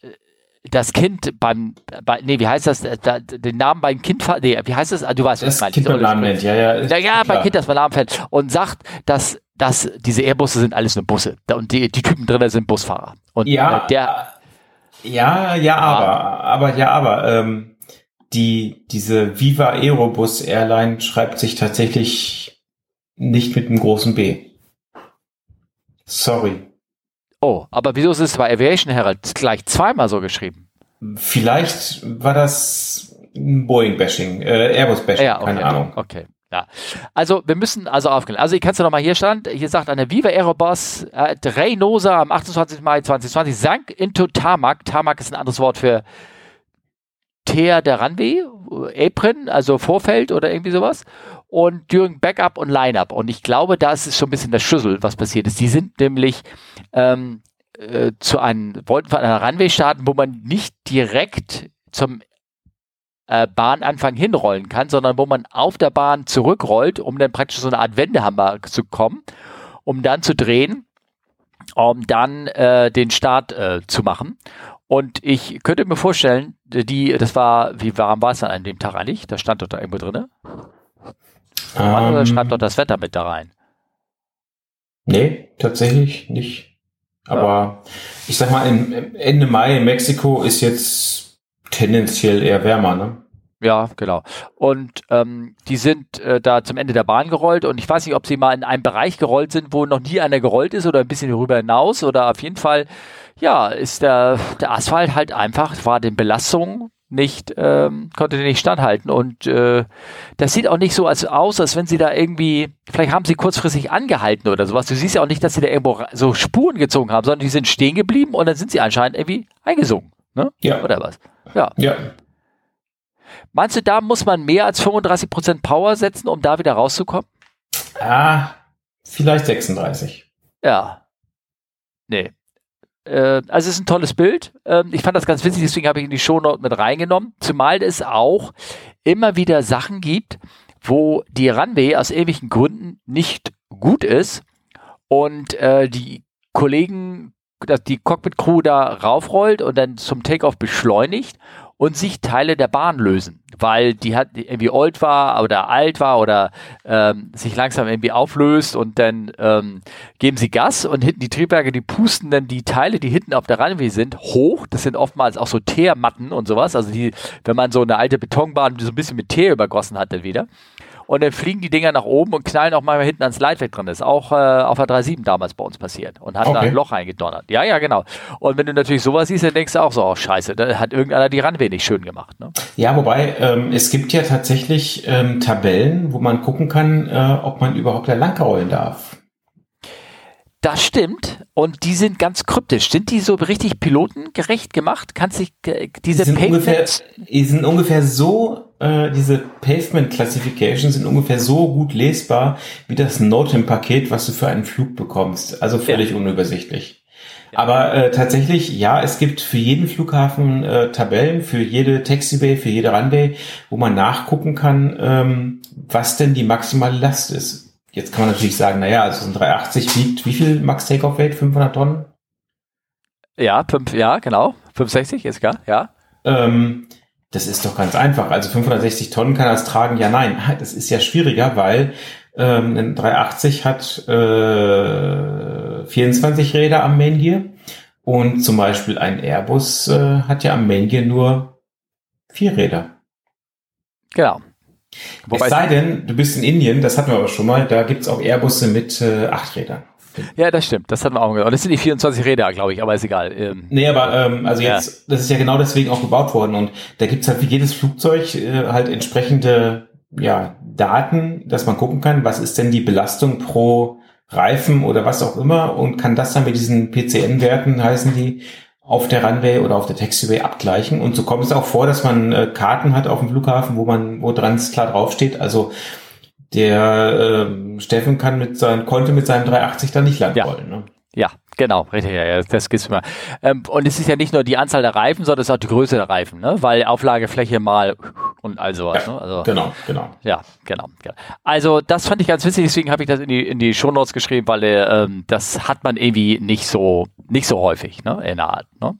Speaker 1: das Kind beim, bei, nee, wie heißt das, da, den Namen beim Kind, nee, wie heißt das, ah, du weißt,
Speaker 2: was ich meine. Kind beim Namen nennt, ja, ja.
Speaker 1: Ja, ja, beim Kind, das beim Namen fällt und sagt, dass, dass diese Airbusse sind alles nur Busse und die, die Typen drin sind Busfahrer. Und
Speaker 2: ja,
Speaker 1: äh, der,
Speaker 2: ja, ja, aber, aber, ja, aber, ähm, die, diese Viva Aerobus Airline schreibt sich tatsächlich nicht mit einem großen B. Sorry.
Speaker 1: Oh, aber wieso ist es bei Aviation Herald gleich zweimal so geschrieben?
Speaker 2: Vielleicht war das ein Boeing-Bashing, äh, Airbus-Bashing,
Speaker 1: ja, okay,
Speaker 2: keine Ahnung.
Speaker 1: Okay. Ja, also wir müssen also aufklären. Also ich kann es ja nochmal hier stand, hier sagt eine Viva Aerobus äh, Reynosa am 28. Mai 2020 sank into Tarmac. Tarmac ist ein anderes Wort für Teer der Runway, Apron, also Vorfeld oder irgendwie sowas. Und during Backup und Lineup. Und ich glaube, da ist schon ein bisschen der Schlüssel, was passiert ist. Die sind nämlich ähm, äh, zu einem, wollten von einer Runway starten, wo man nicht direkt zum äh, Bahnanfang hinrollen kann, sondern wo man auf der Bahn zurückrollt, um dann praktisch so eine Art Wendehammer zu kommen, um dann zu drehen, um dann äh, den Start äh, zu machen. Und ich könnte mir vorstellen, die, das war, wie warm war es dann an dem Tag eigentlich? Da stand doch da irgendwo drin. Um, oder schreibt doch das Wetter mit da rein?
Speaker 2: Nee, tatsächlich nicht. Aber ja. ich sag mal, Ende Mai in Mexiko ist jetzt tendenziell eher wärmer, ne?
Speaker 1: Ja, genau. Und ähm, die sind äh, da zum Ende der Bahn gerollt und ich weiß nicht, ob sie mal in einem Bereich gerollt sind, wo noch nie einer gerollt ist oder ein bisschen darüber hinaus oder auf jeden Fall, ja, ist der, der Asphalt halt einfach, war den Belastungen nicht, ähm, konnte den nicht standhalten. Und äh, das sieht auch nicht so als aus, als wenn sie da irgendwie, vielleicht haben sie kurzfristig angehalten oder sowas. Du siehst ja auch nicht, dass sie da irgendwo so Spuren gezogen haben, sondern die sind stehen geblieben und dann sind sie anscheinend irgendwie eingesungen. Ne?
Speaker 2: Ja.
Speaker 1: Oder was? Ja.
Speaker 2: Ja.
Speaker 1: Meinst du, da muss man mehr als 35% Power setzen, um da wieder rauszukommen?
Speaker 2: Ah, vielleicht 36.
Speaker 1: Ja. Nee. Äh, also es ist ein tolles Bild. Ähm, ich fand das ganz witzig, deswegen habe ich in die Shownote mit reingenommen. Zumal es auch immer wieder Sachen gibt, wo die Runway aus irgendwelchen Gründen nicht gut ist und äh, die Kollegen, die Cockpit-Crew da raufrollt und dann zum Takeoff beschleunigt und sich Teile der Bahn lösen, weil die hat irgendwie old war oder alt war oder ähm, sich langsam irgendwie auflöst und dann ähm, geben sie Gas und hinten die Triebwerke, die pusten dann die Teile, die hinten auf der Runway sind, hoch. Das sind oftmals auch so Teermatten und sowas. Also die, wenn man so eine alte Betonbahn so ein bisschen mit Teer übergossen hat, dann wieder und dann fliegen die Dinger nach oben und knallen auch mal hinten ans Leitwerk drin. Das ist auch äh, auf der 3.7 damals bei uns passiert und hat okay. da ein Loch eingedonnert. Ja, ja, genau. Und wenn du natürlich sowas siehst, dann denkst du auch so, oh scheiße, da hat irgendeiner die Runway nicht schön gemacht. Ne?
Speaker 2: Ja, wobei ähm, es gibt ja tatsächlich ähm, Tabellen, wo man gucken kann, äh, ob man überhaupt da lang rollen darf.
Speaker 1: Das stimmt. Und die sind ganz kryptisch. Sind die so richtig pilotengerecht gemacht? Kannst du diese
Speaker 2: die sind, ungefähr, die sind ungefähr so, äh, diese Pavement Classifications sind ungefähr so gut lesbar wie das Notem-Paket, was du für einen Flug bekommst. Also völlig ja. unübersichtlich. Ja. Aber äh, tatsächlich, ja, es gibt für jeden Flughafen äh, Tabellen, für jede Taxibay, für jede Runway, wo man nachgucken kann, ähm, was denn die maximale Last ist. Jetzt kann man natürlich sagen, naja, also ein 380 wiegt wie viel Max Takeoff Weight? 500 Tonnen?
Speaker 1: Ja, fünf, ja, genau. 560 ist klar, ja.
Speaker 2: Ähm, das ist doch ganz einfach. Also 560 Tonnen kann das tragen? Ja, nein. (laughs) Das ist ja schwieriger, weil ähm, ein 380 hat äh, 24 Räder am Main Gear und zum Beispiel ein Airbus äh, hat ja am Main Gear nur vier Räder.
Speaker 1: Genau.
Speaker 2: Wobei es sei denn, du bist in Indien, das hatten wir aber schon mal, da gibt's auch Airbusse mit äh, acht Rädern. (laughs)
Speaker 1: Ja, das stimmt. Das hatten wir auch. Und das sind die 24 Räder, glaube ich, aber ist egal.
Speaker 2: Ähm, nee, aber ähm, also jetzt, ja. das ist ja genau deswegen auch gebaut worden. Und da gibt's halt wie jedes Flugzeug äh, halt entsprechende ja, Daten, dass man gucken kann, was ist denn die Belastung pro Reifen oder was auch immer und kann das dann mit diesen PCN-Werten, heißen die, auf der Runway oder auf der Taxiway abgleichen. Und so kommt es auch vor, dass man äh, Karten hat auf dem Flughafen, wo man, wo dran klar draufsteht. Also der äh, Steffen kann mit sein, konnte mit seinem 380 da nicht lang
Speaker 1: ja.
Speaker 2: rollen. Ne?
Speaker 1: Ja, genau, richtig, ja, das gibt's immer. Ähm, und es ist ja nicht nur die Anzahl der Reifen, sondern es ist auch die Größe der Reifen, ne? Weil Auflagefläche mal und all sowas.
Speaker 2: Ja,
Speaker 1: ne? also,
Speaker 2: genau, genau.
Speaker 1: Ja, genau, genau. Also das fand ich ganz witzig, deswegen habe ich das in die in die Shownotes geschrieben, weil äh, ähm, das hat man irgendwie nicht so nicht so häufig, ne? In der Art. Ne?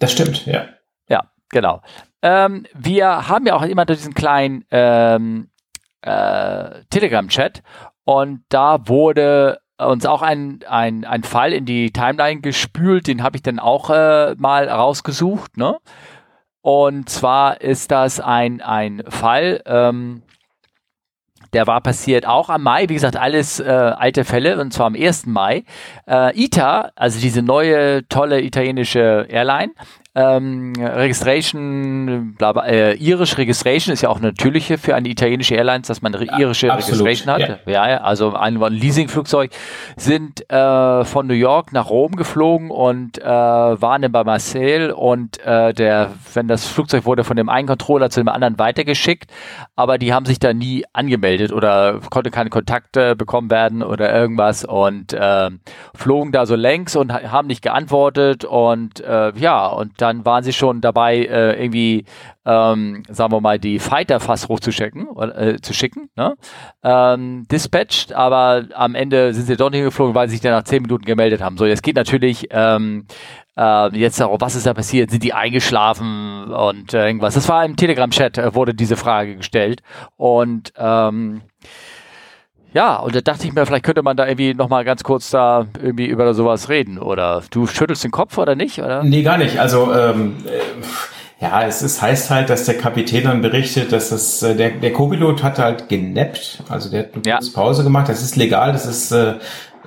Speaker 2: Das stimmt, ja.
Speaker 1: Ja, genau. Ähm, wir haben ja auch immer diesen kleinen ähm, äh, Telegram-Chat und da wurde uns auch ein, ein, ein Fall in die Timeline gespült, den habe ich dann auch äh, mal rausgesucht. Ne? Und zwar ist das ein, ein Fall, ähm, der war passiert auch am Mai, wie gesagt, alles äh, alte Fälle, und zwar am 1. Mai. Äh, ITA, also diese neue, tolle italienische Airline, ähm, Registration, bla, bla, äh, irisch Registration ist ja auch natürliche für eine italienische Airlines, dass man irische ja, Registration hat. Ja. ja, also ein, ein Leasingflugzeug sind äh, von New York nach Rom geflogen und äh, waren dann bei Marseille und äh, der, wenn das Flugzeug wurde von dem einen Controller zu dem anderen weitergeschickt, aber die haben sich da nie angemeldet oder konnte keine Kontakte bekommen werden oder irgendwas und äh, flogen da so längs und haben nicht geantwortet und äh, ja und dann waren sie schon dabei, äh, irgendwie, ähm, sagen wir mal, die Fighter fast hochzuschicken, äh, zu schicken, ne? ähm, dispatched, aber am Ende sind sie doch nicht geflogen, weil sie sich dann nach zehn Minuten gemeldet haben. So, jetzt geht natürlich ähm, äh, jetzt auch, was ist da passiert? Sind die eingeschlafen und äh, irgendwas? Das war im Telegram-Chat, äh, wurde diese Frage gestellt und ähm, ja, und da dachte ich mir, vielleicht könnte man da irgendwie nochmal ganz kurz da irgendwie über sowas reden. Oder du schüttelst den Kopf oder nicht? Oder?
Speaker 2: Nee, gar nicht. Also ähm, äh, ja, es ist, heißt halt, dass der Kapitän dann berichtet, dass das, äh, der, der Co-Pilot hat halt genappt, also der hat eine ja. Pause gemacht. Das ist legal, das ist äh,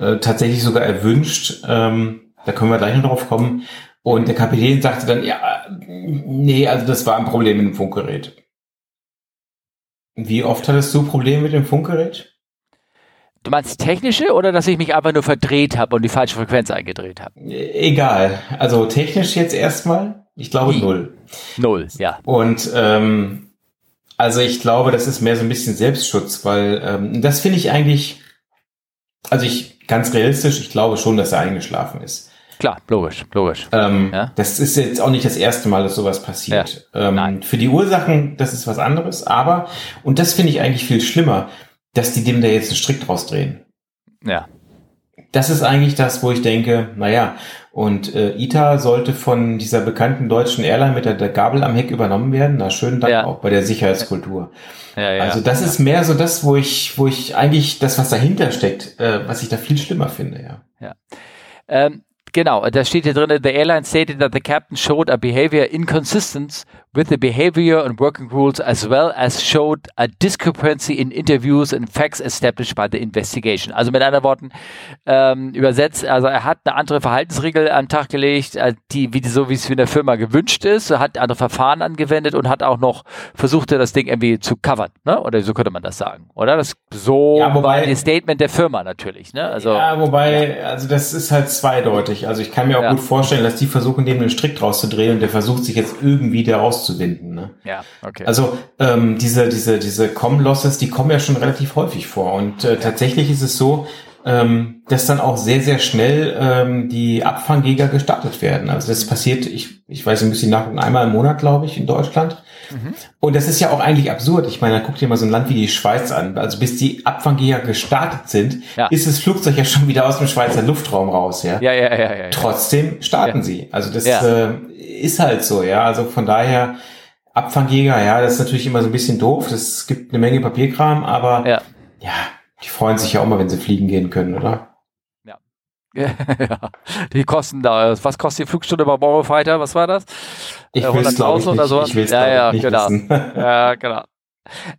Speaker 2: äh, tatsächlich sogar erwünscht. Ähm, da können wir gleich noch drauf kommen. Und der Kapitän sagte dann, ja, nee, also das war ein Problem mit dem Funkgerät. Wie oft hattest du Probleme mit dem Funkgerät?
Speaker 1: Du meinst technische oder dass ich mich einfach nur verdreht habe und die falsche Frequenz eingedreht habe?
Speaker 2: Egal. Also technisch jetzt erstmal, ich glaube Wie? null.
Speaker 1: Null, ja.
Speaker 2: Und ähm, also ich glaube, das ist mehr so ein bisschen Selbstschutz, weil ähm, das finde ich eigentlich, also ich ganz realistisch, ich glaube schon, dass er eingeschlafen ist.
Speaker 1: Klar, logisch, logisch.
Speaker 2: Ähm, ja? Das ist jetzt auch nicht das erste Mal, dass sowas passiert. Ja. Ähm, Nein. Für die Ursachen, das ist was anderes, aber, und das finde ich eigentlich viel schlimmer, dass die dem da jetzt einen Strick draus drehen.
Speaker 1: Ja.
Speaker 2: Das ist eigentlich das, wo ich denke, naja, und äh, ITA sollte von dieser bekannten deutschen Airline mit der, der Gabel am Heck übernommen werden. Na, schönen Dank ja. auch bei der Sicherheitskultur. Ja, ja, also das ist mehr so das, wo ich, wo ich eigentlich das, was dahinter steckt, äh, was ich da viel schlimmer finde, ja.
Speaker 1: Ja. Ähm, Genau, da steht hier drin, the airline stated that the captain showed a behavior inconsistent with the behavior and working rules as well as showed a discrepancy in interviews and facts established by the investigation. Also mit anderen Worten ähm, übersetzt, also er hat eine andere Verhaltensregel an den Tag gelegt, äh, die, wie, so wie es für eine Firma gewünscht ist, hat andere Verfahren angewendet und hat auch noch versucht, das Ding irgendwie zu covern, ne? Oder so könnte man das sagen, oder? Das so
Speaker 2: ja, wobei,
Speaker 1: war Statement der Firma natürlich, ne?
Speaker 2: Also, ja, wobei, also das ist halt zweideutig. Also ich kann mir auch ja. gut vorstellen, dass die versuchen, dem einen Strick draus zu drehen und der versucht sich jetzt irgendwie da rauszuwinden. Ne?
Speaker 1: Ja, okay.
Speaker 2: Also ähm, diese, diese, diese Com-Losses, die kommen ja schon relativ häufig vor. Und äh, tatsächlich ist es so, ähm, dass dann auch sehr, sehr schnell ähm, die Abfangjäger gestartet werden. Also das passiert, ich, ich weiß ein bisschen nach, einmal im Monat, glaube ich, in Deutschland. Mhm. Und das ist ja auch eigentlich absurd. Ich meine, guck dir mal so ein Land wie die Schweiz an. Also bis die Abfangjäger gestartet sind, ja. ist das Flugzeug ja schon wieder aus dem Schweizer Luftraum raus, ja.
Speaker 1: Ja, ja, ja. ja,
Speaker 2: Trotzdem starten sie. Also das äh, ist halt so, ja. Also von daher Abfangjäger, ja, das ist natürlich immer so ein bisschen doof. Es gibt eine Menge Papierkram, aber ja. ja, die freuen sich ja auch mal, wenn sie fliegen gehen können, oder?
Speaker 1: Ja. (laughs) ja. Die kosten da, was kostet die Flugstunde beim Eurofighter? Was war das?
Speaker 2: Ich will es oder so. Ich
Speaker 1: ja, ja,
Speaker 2: nicht
Speaker 1: genau. ja, genau.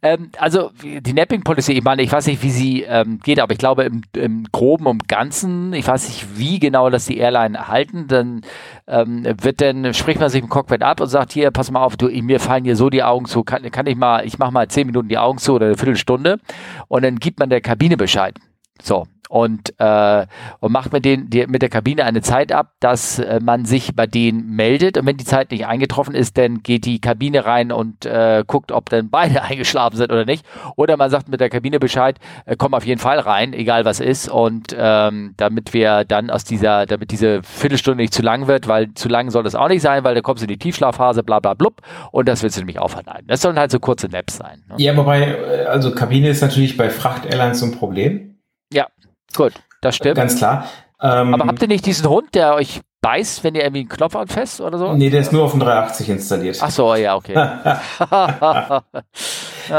Speaker 1: Ähm, also die Napping Policy, ich meine, ich weiß nicht, wie sie ähm, geht, aber ich glaube im, im Groben und Ganzen, ich weiß nicht, wie genau das die Airline halten, dann ähm, wird dann, spricht man sich im Cockpit ab und sagt, hier, pass mal auf, du, mir fallen hier so die Augen zu, kann, kann ich mal, ich mache mal zehn Minuten die Augen zu oder eine Viertelstunde und dann gibt man der Kabine Bescheid. So, und, äh, und macht mit, den, die, mit der Kabine eine Zeit ab, dass äh, man sich bei denen meldet. Und wenn die Zeit nicht eingetroffen ist, dann geht die Kabine rein und äh, guckt, ob dann beide (laughs) eingeschlafen sind oder nicht. Oder man sagt mit der Kabine Bescheid, äh, komm auf jeden Fall rein, egal was ist. Und ähm, damit wir dann aus dieser, damit diese Viertelstunde nicht zu lang wird, weil zu lang soll das auch nicht sein, weil da kommst du in die Tiefschlafphase, bla bla blub. Und das willst du nämlich aufhalten. Das sollen halt so kurze Naps sein.
Speaker 2: Ne? Ja, wobei, also Kabine ist natürlich bei Fracht-Airlines so ein Problem.
Speaker 1: Ja. Gut, das stimmt.
Speaker 2: Ganz klar.
Speaker 1: Ähm, Aber habt ihr nicht diesen Hund, der euch beißt, wenn ihr irgendwie einen Knopf anfasst oder so?
Speaker 2: Nee, der ist nur auf dem 380 installiert.
Speaker 1: Ach so, ja, okay. (laughs)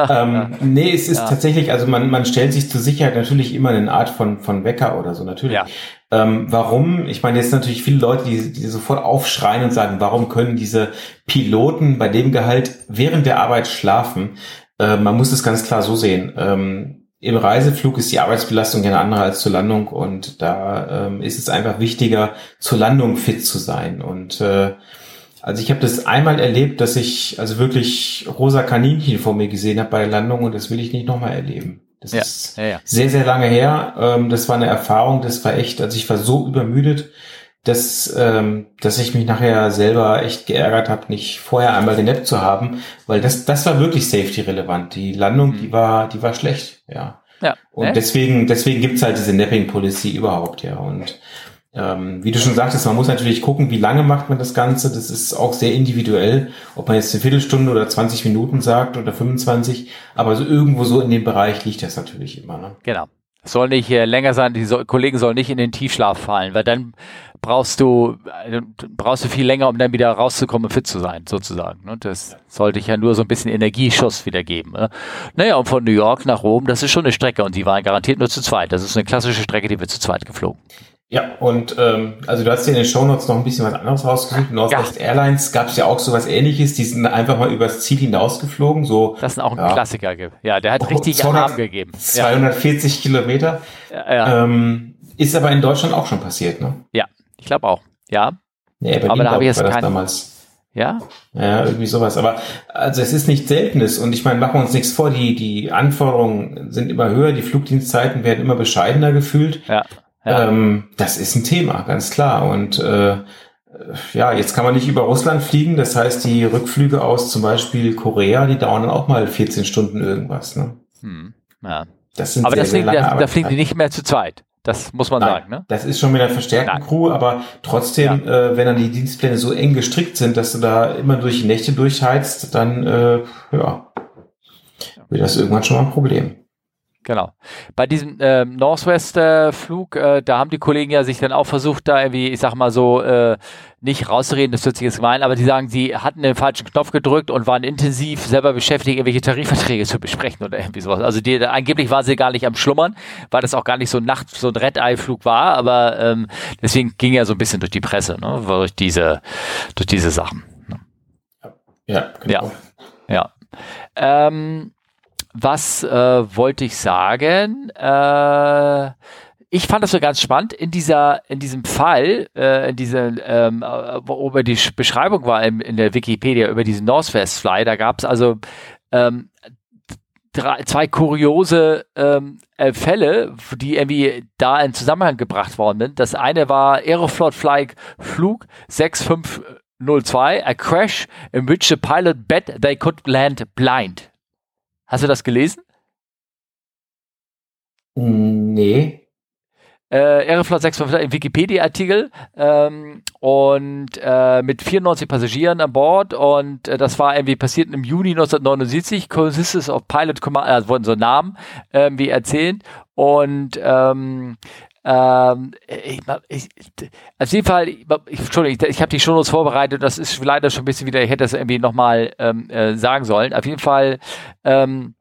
Speaker 2: ähm, nee, es ist ja. tatsächlich, also man, man stellt sich zur Sicherheit natürlich immer eine Art von, von Wecker oder so, natürlich. Ja. Ähm, warum? Ich meine, jetzt natürlich viele Leute, die, die sofort aufschreien und sagen, warum können diese Piloten bei dem Gehalt während der Arbeit schlafen? Äh, man muss es ganz klar so sehen. Ähm, im Reiseflug ist die Arbeitsbelastung ja eine andere als zur Landung und da ähm, ist es einfach wichtiger, zur Landung fit zu sein. Und äh, also ich habe das einmal erlebt, dass ich also wirklich rosa Kaninchen vor mir gesehen habe bei der Landung und das will ich nicht nochmal erleben. Das ja, ist ja, ja. sehr, sehr lange her. Ähm, das war eine Erfahrung, das war echt, also ich war so übermüdet, dass, ähm, dass ich mich nachher selber echt geärgert habe, nicht vorher einmal den Nap zu haben, weil das, das war wirklich safety-relevant. Die Landung, mhm. die war, die war schlecht, ja. Ja. Und äh? deswegen, deswegen gibt's halt diese Napping Policy überhaupt, ja. Und ähm, wie du schon sagtest, man muss natürlich gucken, wie lange macht man das Ganze. Das ist auch sehr individuell, ob man jetzt eine Viertelstunde oder 20 Minuten sagt oder 25. Aber so irgendwo so in dem Bereich liegt das natürlich immer. Ne?
Speaker 1: Genau. Soll nicht äh, länger sein, die so Kollegen sollen nicht in den Tiefschlaf fallen, weil dann brauchst du, äh, brauchst du viel länger, um dann wieder rauszukommen und fit zu sein, sozusagen. Und ne? das sollte ich ja nur so ein bisschen Energieschuss wieder geben. Ne? Naja, und von New York nach Rom, das ist schon eine Strecke und die waren garantiert nur zu zweit. Das ist eine klassische Strecke, die wird zu zweit geflogen.
Speaker 2: Ja, und ähm, also du hast dir in den Shownotes noch ein bisschen was anderes rausgesucht. Northwest ja. Airlines gab es ja auch so was ähnliches, die sind einfach mal übers Ziel hinausgeflogen. So,
Speaker 1: das ist auch ein ja, Klassiker. Ja, der hat richtig 200, Arm gegeben.
Speaker 2: 240 ja. Kilometer. Ja, ähm, ist aber in Deutschland auch schon passiert, ne?
Speaker 1: Ja, ich glaube auch. Ja.
Speaker 2: Nee, Berlin aber da habe ich jetzt keinen. Damals. Ja? Ja, irgendwie sowas. Aber also es ist nicht Seltenes und ich meine, machen wir uns nichts vor, die, die Anforderungen sind immer höher, die Flugdienstzeiten werden immer bescheidener gefühlt. Ja. Ja. Ähm, das ist ein Thema, ganz klar. Und äh, ja, jetzt kann man nicht über Russland fliegen. Das heißt, die Rückflüge aus zum Beispiel Korea, die dauern dann auch mal 14 Stunden irgendwas. Ne? Hm,
Speaker 1: ja. Das sind aber sehr, das fliegen, da, da fliegen die nicht mehr zu zweit. Das muss man
Speaker 2: Nein,
Speaker 1: sagen. Ne?
Speaker 2: Das ist schon mit einer verstärkten Nein. Crew, aber trotzdem, ja. äh, wenn dann die Dienstpläne so eng gestrickt sind, dass du da immer durch die Nächte durchheizt, dann äh, ja, wird das irgendwann schon mal ein Problem.
Speaker 1: Genau. Bei diesem äh, Northwest-Flug, äh, da haben die Kollegen ja sich dann auch versucht, da irgendwie, ich sag mal so, äh, nicht rauszureden, das hört sich jetzt gemein, aber die sagen, sie hatten den falschen Knopf gedrückt und waren intensiv selber beschäftigt, irgendwelche Tarifverträge zu besprechen oder irgendwie sowas. Also die, angeblich waren sie gar nicht am Schlummern, weil das auch gar nicht so ein Nacht, so ein Red-Eye-Flug war, aber ähm, deswegen ging er so ein bisschen durch die Presse, ne, durch diese, durch diese Sachen. Ne? Ja, genau. Ja. ja. Ähm, was äh, wollte ich sagen? Äh, ich fand das so ganz spannend in dieser, in diesem Fall, äh, in dieser, ähm, wo über die Beschreibung war in, in der Wikipedia über diesen Northwest Fly, da gab es also ähm, drei, zwei kuriose ähm, äh, Fälle, die irgendwie da in Zusammenhang gebracht worden sind. Das eine war Aeroflot Flight Flug 6502, a crash in which the pilot bet they could land blind. Hast du das gelesen?
Speaker 2: Nee.
Speaker 1: Äh, Aeroflot 655 im Wikipedia-Artikel ähm, und äh, mit 94 Passagieren an Bord und äh, das war irgendwie passiert im Juni 1979, consists of Pilot Command, äh, wurden so Namen äh, wie erzählt und ähm, ähm, ich, ich, auf jeden Fall, ich, Entschuldigung, ich, ich habe die Shownotes vorbereitet, das ist leider schon ein bisschen wieder, ich hätte das irgendwie nochmal ähm, äh, sagen sollen. Auf jeden Fall, ähm,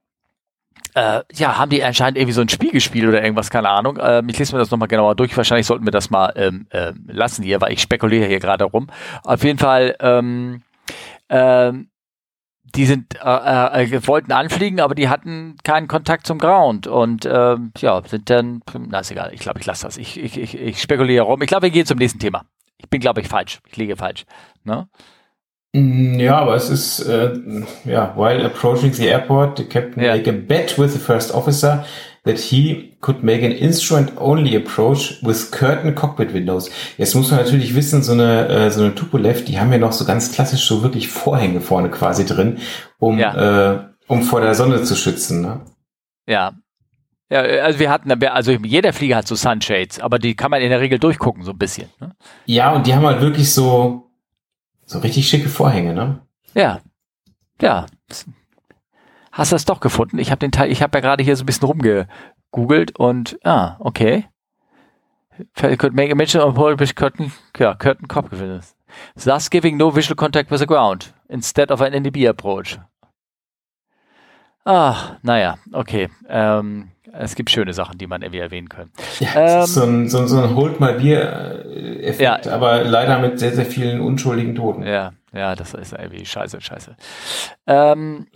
Speaker 1: äh, ja, haben die anscheinend irgendwie so ein Spiel gespielt oder irgendwas, keine Ahnung. Ähm, ich lese mir das nochmal genauer durch. Wahrscheinlich sollten wir das mal ähm, äh, lassen hier, weil ich spekuliere hier gerade rum. Auf jeden Fall, ähm, ähm, die sind äh, äh, wollten anfliegen, aber die hatten keinen Kontakt zum Ground und ähm, ja, sind dann, na ist egal, ich glaube, ich lasse das. Ich, ich, ich, ich spekuliere rum. Ich glaube, wir gehen zum nächsten Thema. Ich bin, glaube ich, falsch. Ich liege falsch. Ne?
Speaker 2: Mm, ja, aber es ist, äh, ja, while approaching the airport, the captain ja. make a bet with the first officer that he could make an instrument-only approach with curtain cockpit windows. Jetzt muss man natürlich wissen, so eine, äh, so eine Tupolev, die haben ja noch so ganz klassisch so wirklich Vorhänge vorne quasi drin, um, ja. äh, um vor der Sonne zu schützen. Ne?
Speaker 1: Ja. Ja, also wir hatten, also jeder Flieger hat so Sunshades, aber die kann man in der Regel durchgucken, so ein bisschen. Ne?
Speaker 2: Ja, und die haben halt wirklich so, so richtig schicke Vorhänge, ne?
Speaker 1: Ja. Ja. Hast du das doch gefunden? Ich habe den Teil, ich habe ja gerade hier so ein bisschen rumgegoogelt und ah, okay. Could make a mention of Polish curtain, ja, curtain cop Thus giving no visual contact with the ground instead of an NDB approach. Ah, naja, okay. Ähm, es gibt schöne Sachen, die man irgendwie erwähnen kann.
Speaker 2: Ja, ähm, so ein, so, so ein Holt mal Bier-Effekt, ja, aber leider mit sehr, sehr vielen unschuldigen Toten.
Speaker 1: Ja, ja, das ist irgendwie scheiße, scheiße. Ähm,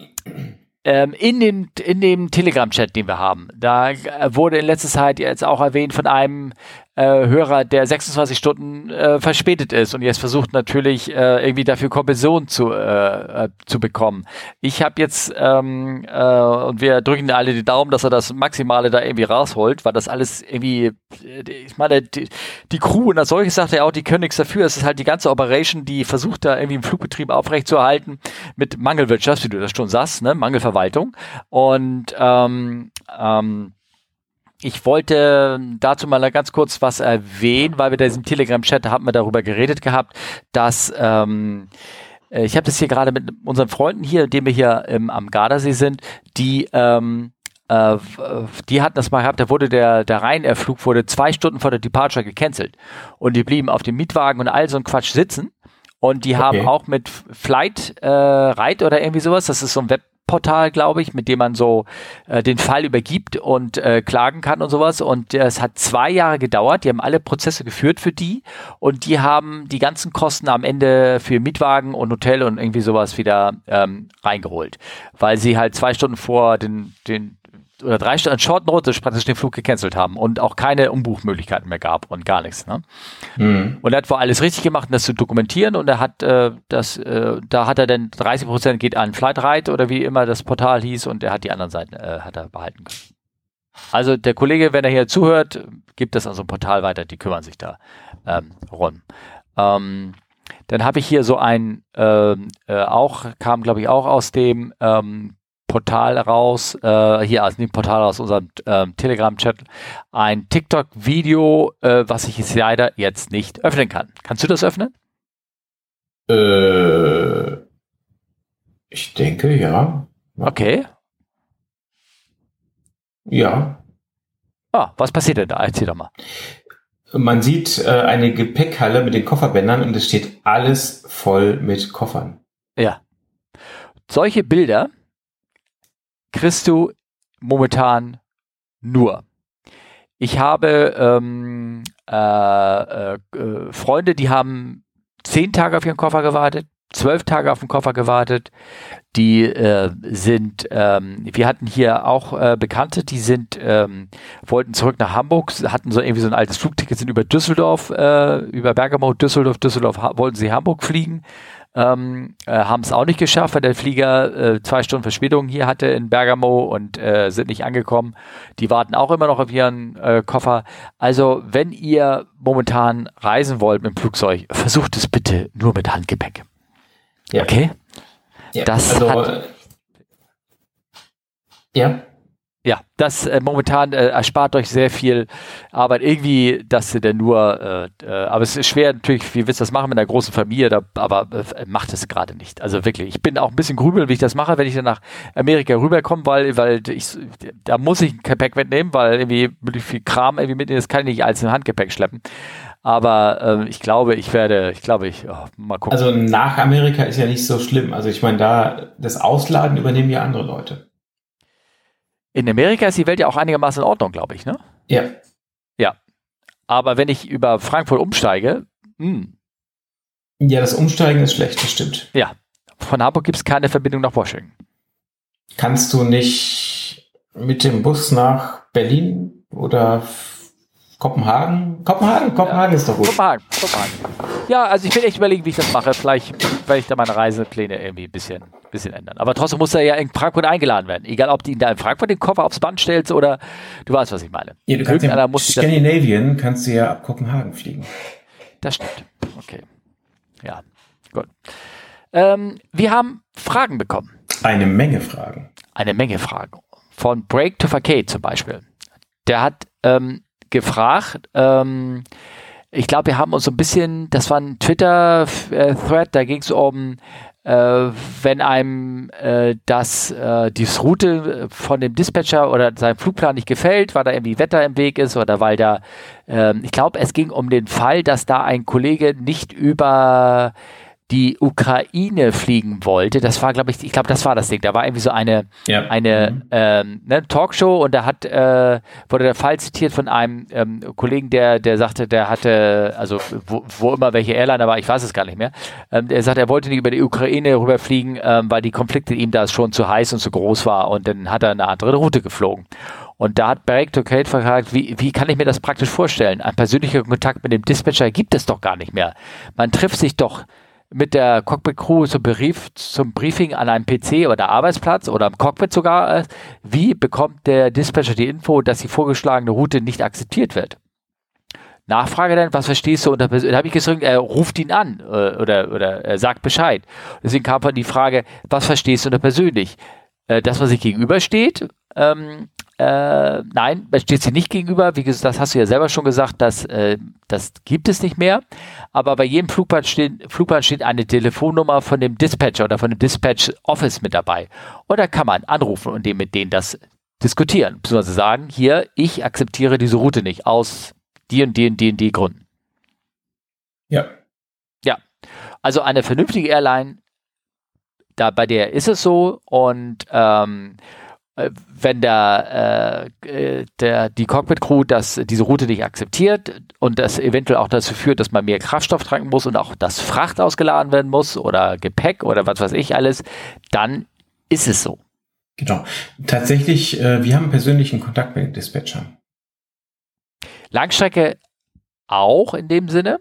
Speaker 1: ähm, in dem, in dem Telegram-Chat, den wir haben, da wurde in letzter Zeit jetzt auch erwähnt von einem äh, Hörer, der 26 Stunden äh, verspätet ist und jetzt versucht natürlich äh, irgendwie dafür Kompensation zu, äh, äh, zu bekommen. Ich habe jetzt, ähm, äh, und wir drücken alle die Daumen, dass er das Maximale da irgendwie rausholt, weil das alles irgendwie, äh, ich meine, die, die Crew und als solches sagt er auch, die können nichts dafür. Es ist halt die ganze Operation, die versucht da irgendwie im Flugbetrieb aufrechtzuerhalten mit Mangelwirtschaft, wie du das schon sagst, ne? Mangelverwaltung. Und ähm, ähm, ich wollte dazu mal ganz kurz was erwähnen, weil wir da im Telegram-Chat haben wir darüber geredet gehabt, dass ähm, äh, ich habe das hier gerade mit unseren Freunden hier, indem wir hier im, am Gardasee sind, die ähm, äh, die hatten das mal gehabt, da wurde der, der Rhein-Flug wurde zwei Stunden vor der Departure gecancelt und die blieben auf dem Mietwagen und all so ein Quatsch sitzen und die okay. haben auch mit Flight äh, Ride oder irgendwie sowas, das ist so ein Web Portal, glaube ich, mit dem man so äh, den Fall übergibt und äh, klagen kann und sowas. Und es hat zwei Jahre gedauert. Die haben alle Prozesse geführt für die und die haben die ganzen Kosten am Ende für Mietwagen und Hotel und irgendwie sowas wieder ähm, reingeholt, weil sie halt zwei Stunden vor den, den oder drei Stunden Short Notice praktisch den Flug gecancelt haben und auch keine Umbuchmöglichkeiten mehr gab und gar nichts. Ne? Mhm. Und er hat wohl alles richtig gemacht, das zu dokumentieren und er hat äh, das, äh, da hat er dann 30 Prozent geht an Flightride oder wie immer das Portal hieß und er hat die anderen Seiten äh, hat er behalten können. Also der Kollege, wenn er hier zuhört, gibt das an so ein Portal weiter, die kümmern sich da ähm, rum. Ähm, dann habe ich hier so ein, ähm, äh, auch, kam glaube ich auch aus dem ähm, Portal raus, äh, hier aus dem Portal aus unserem ähm, Telegram-Chat, ein TikTok-Video, äh, was ich jetzt leider jetzt nicht öffnen kann. Kannst du das öffnen?
Speaker 2: Äh, ich denke, ja.
Speaker 1: Okay.
Speaker 2: Ja.
Speaker 1: Ah, was passiert denn da? Erzähl doch mal.
Speaker 2: Man sieht äh, eine Gepäckhalle mit den Kofferbändern und es steht alles voll mit Koffern.
Speaker 1: Ja. Solche Bilder du momentan nur. Ich habe ähm, äh, äh, Freunde, die haben zehn Tage auf ihren Koffer gewartet, zwölf Tage auf den Koffer gewartet. Die äh, sind, ähm, wir hatten hier auch äh, Bekannte, die sind, ähm, wollten zurück nach Hamburg, hatten so irgendwie so ein altes Flugticket, sind über Düsseldorf, äh, über Bergamo, Düsseldorf, Düsseldorf, wollten sie Hamburg fliegen ähm, äh, haben es auch nicht geschafft, weil der Flieger äh, zwei Stunden Verspätung hier hatte in Bergamo und äh, sind nicht angekommen. Die warten auch immer noch auf ihren äh, Koffer. Also wenn ihr momentan reisen wollt mit dem Flugzeug, versucht es bitte nur mit Handgepäck. Ja. Okay?
Speaker 2: Ja, das also, hat, äh, ja.
Speaker 1: Ja, das äh, momentan äh, erspart euch sehr viel Arbeit. Irgendwie, dass ihr denn nur, äh, äh, aber es ist schwer natürlich, wie willst du das machen mit einer großen Familie, da, aber äh, macht es gerade nicht. Also wirklich, ich bin auch ein bisschen grübel, wie ich das mache, wenn ich dann nach Amerika rüberkomme, weil, weil ich, da muss ich ein Gepäck mitnehmen, weil irgendwie viel Kram irgendwie mitnehmen, das kann ich nicht als ein Handgepäck schleppen. Aber äh, ich glaube, ich werde, ich glaube, ich, oh, mal gucken.
Speaker 2: Also nach Amerika ist ja nicht so schlimm. Also ich meine, da das Ausladen übernehmen ja andere Leute.
Speaker 1: In Amerika ist die Welt ja auch einigermaßen in Ordnung, glaube ich, ne?
Speaker 2: Ja.
Speaker 1: Ja. Aber wenn ich über Frankfurt umsteige, mh. Hm.
Speaker 2: Ja, das Umsteigen ist schlecht, das stimmt.
Speaker 1: Ja. Von Hamburg gibt es keine Verbindung nach Washington.
Speaker 2: Kannst du nicht mit dem Bus nach Berlin oder Kopenhagen? Kopenhagen? Kopenhagen ja. ist doch gut. Kopenhagen, Kopenhagen.
Speaker 1: Ja, also ich will echt überlegen, wie ich das mache. Vielleicht werde ich da meine Reisepläne irgendwie ein bisschen, bisschen ändern. Aber trotzdem muss er ja in Frankfurt eingeladen werden. Egal, ob du ihn da in Frankfurt den Koffer aufs Band stellst oder du weißt, was ich meine.
Speaker 2: Ja, du kannst ja, Scandinavian kannst du ja ab Kopenhagen fliegen.
Speaker 1: Das stimmt. Okay. Ja, gut. Ähm, wir haben Fragen bekommen.
Speaker 2: Eine Menge Fragen.
Speaker 1: Eine Menge Fragen. Von Break to Facade zum Beispiel. Der hat ähm, gefragt. Ähm, ich glaube, wir haben uns so ein bisschen, das war ein Twitter-Thread, da ging es um, äh, wenn einem äh, das, äh, die Route von dem Dispatcher oder seinem Flugplan nicht gefällt, weil da irgendwie Wetter im Weg ist oder weil da, ähm, ich glaube, es ging um den Fall, dass da ein Kollege nicht über die Ukraine fliegen wollte. Das war, glaube ich, ich glaube, das war das Ding. Da war irgendwie so eine, ja. eine mhm. ähm, ne, Talkshow und da hat äh, wurde der Fall zitiert von einem ähm, Kollegen, der, der sagte, der hatte, also wo, wo immer welche Airliner war, ich weiß es gar nicht mehr. Ähm, der sagt, er wollte nicht über die Ukraine rüberfliegen, ähm, weil die Konflikte ihm da schon zu heiß und zu groß war und dann hat er eine andere Route geflogen. Und da hat Barrick Kate gefragt, wie, wie kann ich mir das praktisch vorstellen? Ein persönlicher Kontakt mit dem Dispatcher gibt es doch gar nicht mehr. Man trifft sich doch mit der Cockpit-Crew zum, Brief, zum Briefing an einem PC oder Arbeitsplatz oder im Cockpit sogar, äh, wie bekommt der Dispatcher die Info, dass die vorgeschlagene Route nicht akzeptiert wird? Nachfrage dann, was verstehst du unter Persönlich? Da habe ich gesagt, er ruft ihn an äh, oder, oder er sagt Bescheid. Deswegen kam dann die Frage, was verstehst du unter persönlich? Äh, das, was sich gegenübersteht, ähm, äh, nein, steht sie nicht gegenüber. Wie gesagt, das hast du ja selber schon gesagt, dass, äh, das gibt es nicht mehr. Aber bei jedem Flugplan steht, Flugplan steht eine Telefonnummer von dem Dispatcher oder von dem Dispatch Office mit dabei. Und da kann man anrufen und dem, mit denen das diskutieren. Beziehungsweise sagen, hier, ich akzeptiere diese Route nicht aus die und die und die und die Gründen.
Speaker 2: Ja.
Speaker 1: Ja. Also eine vernünftige Airline, da bei der ist es so und ähm, äh, wenn der, äh, der, die Cockpit-Crew das, diese Route nicht akzeptiert und das eventuell auch dazu führt, dass man mehr Kraftstoff tranken muss und auch das Fracht ausgeladen werden muss oder Gepäck oder was weiß ich alles, dann ist es so.
Speaker 2: Genau. Tatsächlich, äh, wir haben persönlichen Kontakt mit den Dispatchern.
Speaker 1: Langstrecke auch in dem Sinne.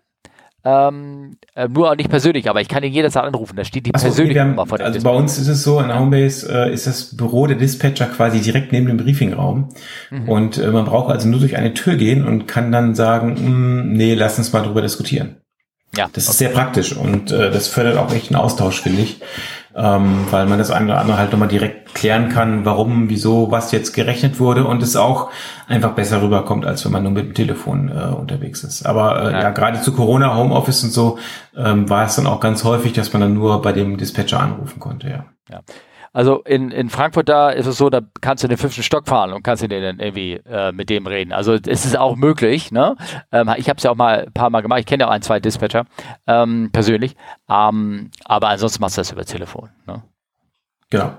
Speaker 1: Ähm, äh, nur auch nicht persönlich, aber ich kann ihn jederzeit anrufen. Da steht die
Speaker 2: Achso, persönliche okay, Nummer von Also Dispatcher. bei uns ist es so, in der Homebase äh, ist das Büro der Dispatcher quasi direkt neben dem Briefingraum. Mhm. Und äh, man braucht also nur durch eine Tür gehen und kann dann sagen, hm, nee, lass uns mal drüber diskutieren. Ja. Das ist sehr praktisch und äh, das fördert auch echt einen Austausch, finde ich ähm, weil man das eine oder andere halt nochmal direkt klären kann, warum, wieso, was jetzt gerechnet wurde und es auch einfach besser rüberkommt, als wenn man nur mit dem Telefon äh, unterwegs ist. Aber äh, ja. ja, gerade zu Corona, Homeoffice und so ähm, war es dann auch ganz häufig, dass man dann nur bei dem Dispatcher anrufen konnte, ja.
Speaker 1: ja. Also in, in Frankfurt da ist es so, da kannst du in den fünften Stock fahren und kannst du den irgendwie äh, mit dem reden. Also es ist auch möglich. Ne? Ähm, ich habe es ja auch mal ein paar Mal gemacht. Ich kenne ja auch ein, zwei Dispatcher ähm, persönlich. Ähm, aber ansonsten machst du das über Telefon. Ne?
Speaker 2: Genau.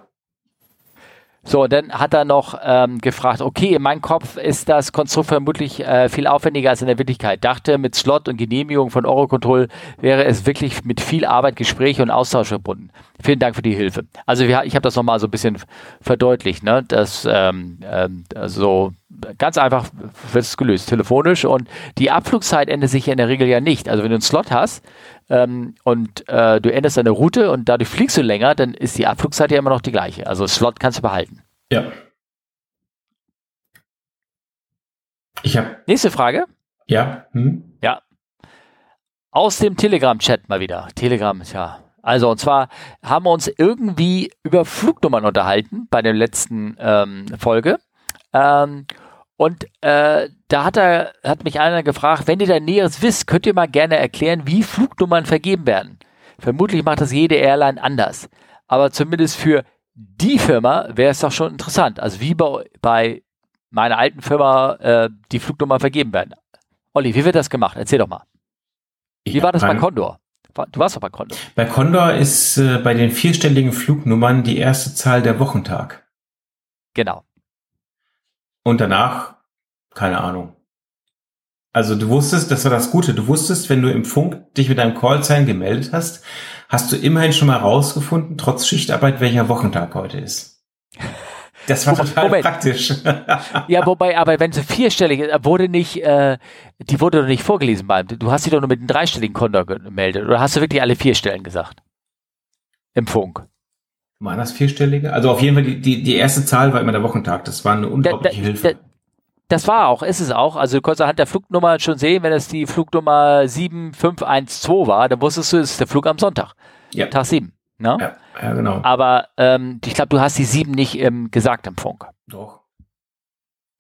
Speaker 1: So, dann hat er noch ähm, gefragt, okay, in meinem Kopf ist das Konstrukt vermutlich äh, viel aufwendiger als in der Wirklichkeit. Dachte, mit Slot und Genehmigung von Eurocontrol wäre es wirklich mit viel Arbeit, Gespräche und Austausch verbunden. Vielen Dank für die Hilfe. Also wir, ich habe das nochmal so ein bisschen verdeutlicht, ne? Das ähm, ähm, also ganz einfach wird es gelöst, telefonisch und die Abflugzeit ändert sich ja in der Regel ja nicht. Also wenn du einen Slot hast, ähm, und äh, du änderst deine Route und dadurch fliegst du länger, dann ist die Abflugzeit ja immer noch die gleiche. Also Slot kannst du behalten.
Speaker 2: Ja. Ich habe.
Speaker 1: Nächste Frage.
Speaker 2: Ja. Hm?
Speaker 1: Ja. Aus dem Telegram-Chat mal wieder. Telegram, ja. Also, und zwar haben wir uns irgendwie über Flugnummern unterhalten bei der letzten ähm, Folge. Ähm, und äh, da hat, er, hat mich einer gefragt, wenn ihr da Näheres wisst, könnt ihr mal gerne erklären, wie Flugnummern vergeben werden. Vermutlich macht das jede Airline anders. Aber zumindest für die Firma wäre es doch schon interessant. Also wie bei, bei meiner alten Firma äh, die Flugnummern vergeben werden. Olli, wie wird das gemacht? Erzähl doch mal. Wie ja, war das bei Condor? Du warst doch bei Condor.
Speaker 2: Bei Condor ist äh, bei den vierstelligen Flugnummern die erste Zahl der Wochentag.
Speaker 1: Genau.
Speaker 2: Und danach, keine Ahnung. Also du wusstest, das war das Gute, du wusstest, wenn du im Funk dich mit deinem Callsign gemeldet hast, hast du immerhin schon mal rausgefunden, trotz Schichtarbeit, welcher Wochentag heute ist. Das war total Moment. praktisch. (laughs)
Speaker 1: ja, wobei, aber wenn sie vierstellig ist, wurde nicht, äh, die wurde doch nicht vorgelesen beim, du hast sie doch nur mit einem dreistelligen Konto gemeldet, oder hast du wirklich alle vier Stellen gesagt? Im Funk.
Speaker 2: Waren das vierstellige? Also auf jeden Fall, die, die, die erste Zahl war immer der Wochentag. Das war eine unglaubliche da, da, Hilfe. Da,
Speaker 1: das war auch, ist es auch. Also du konntest anhand der Flugnummer schon sehen, wenn es die Flugnummer 7512 war, dann wusstest du, es ist der Flug am Sonntag. Ja. Tag 7. Ne?
Speaker 2: Ja, ja, genau.
Speaker 1: Aber ähm, ich glaube, du hast die 7 nicht ähm, gesagt im Funk.
Speaker 2: Doch.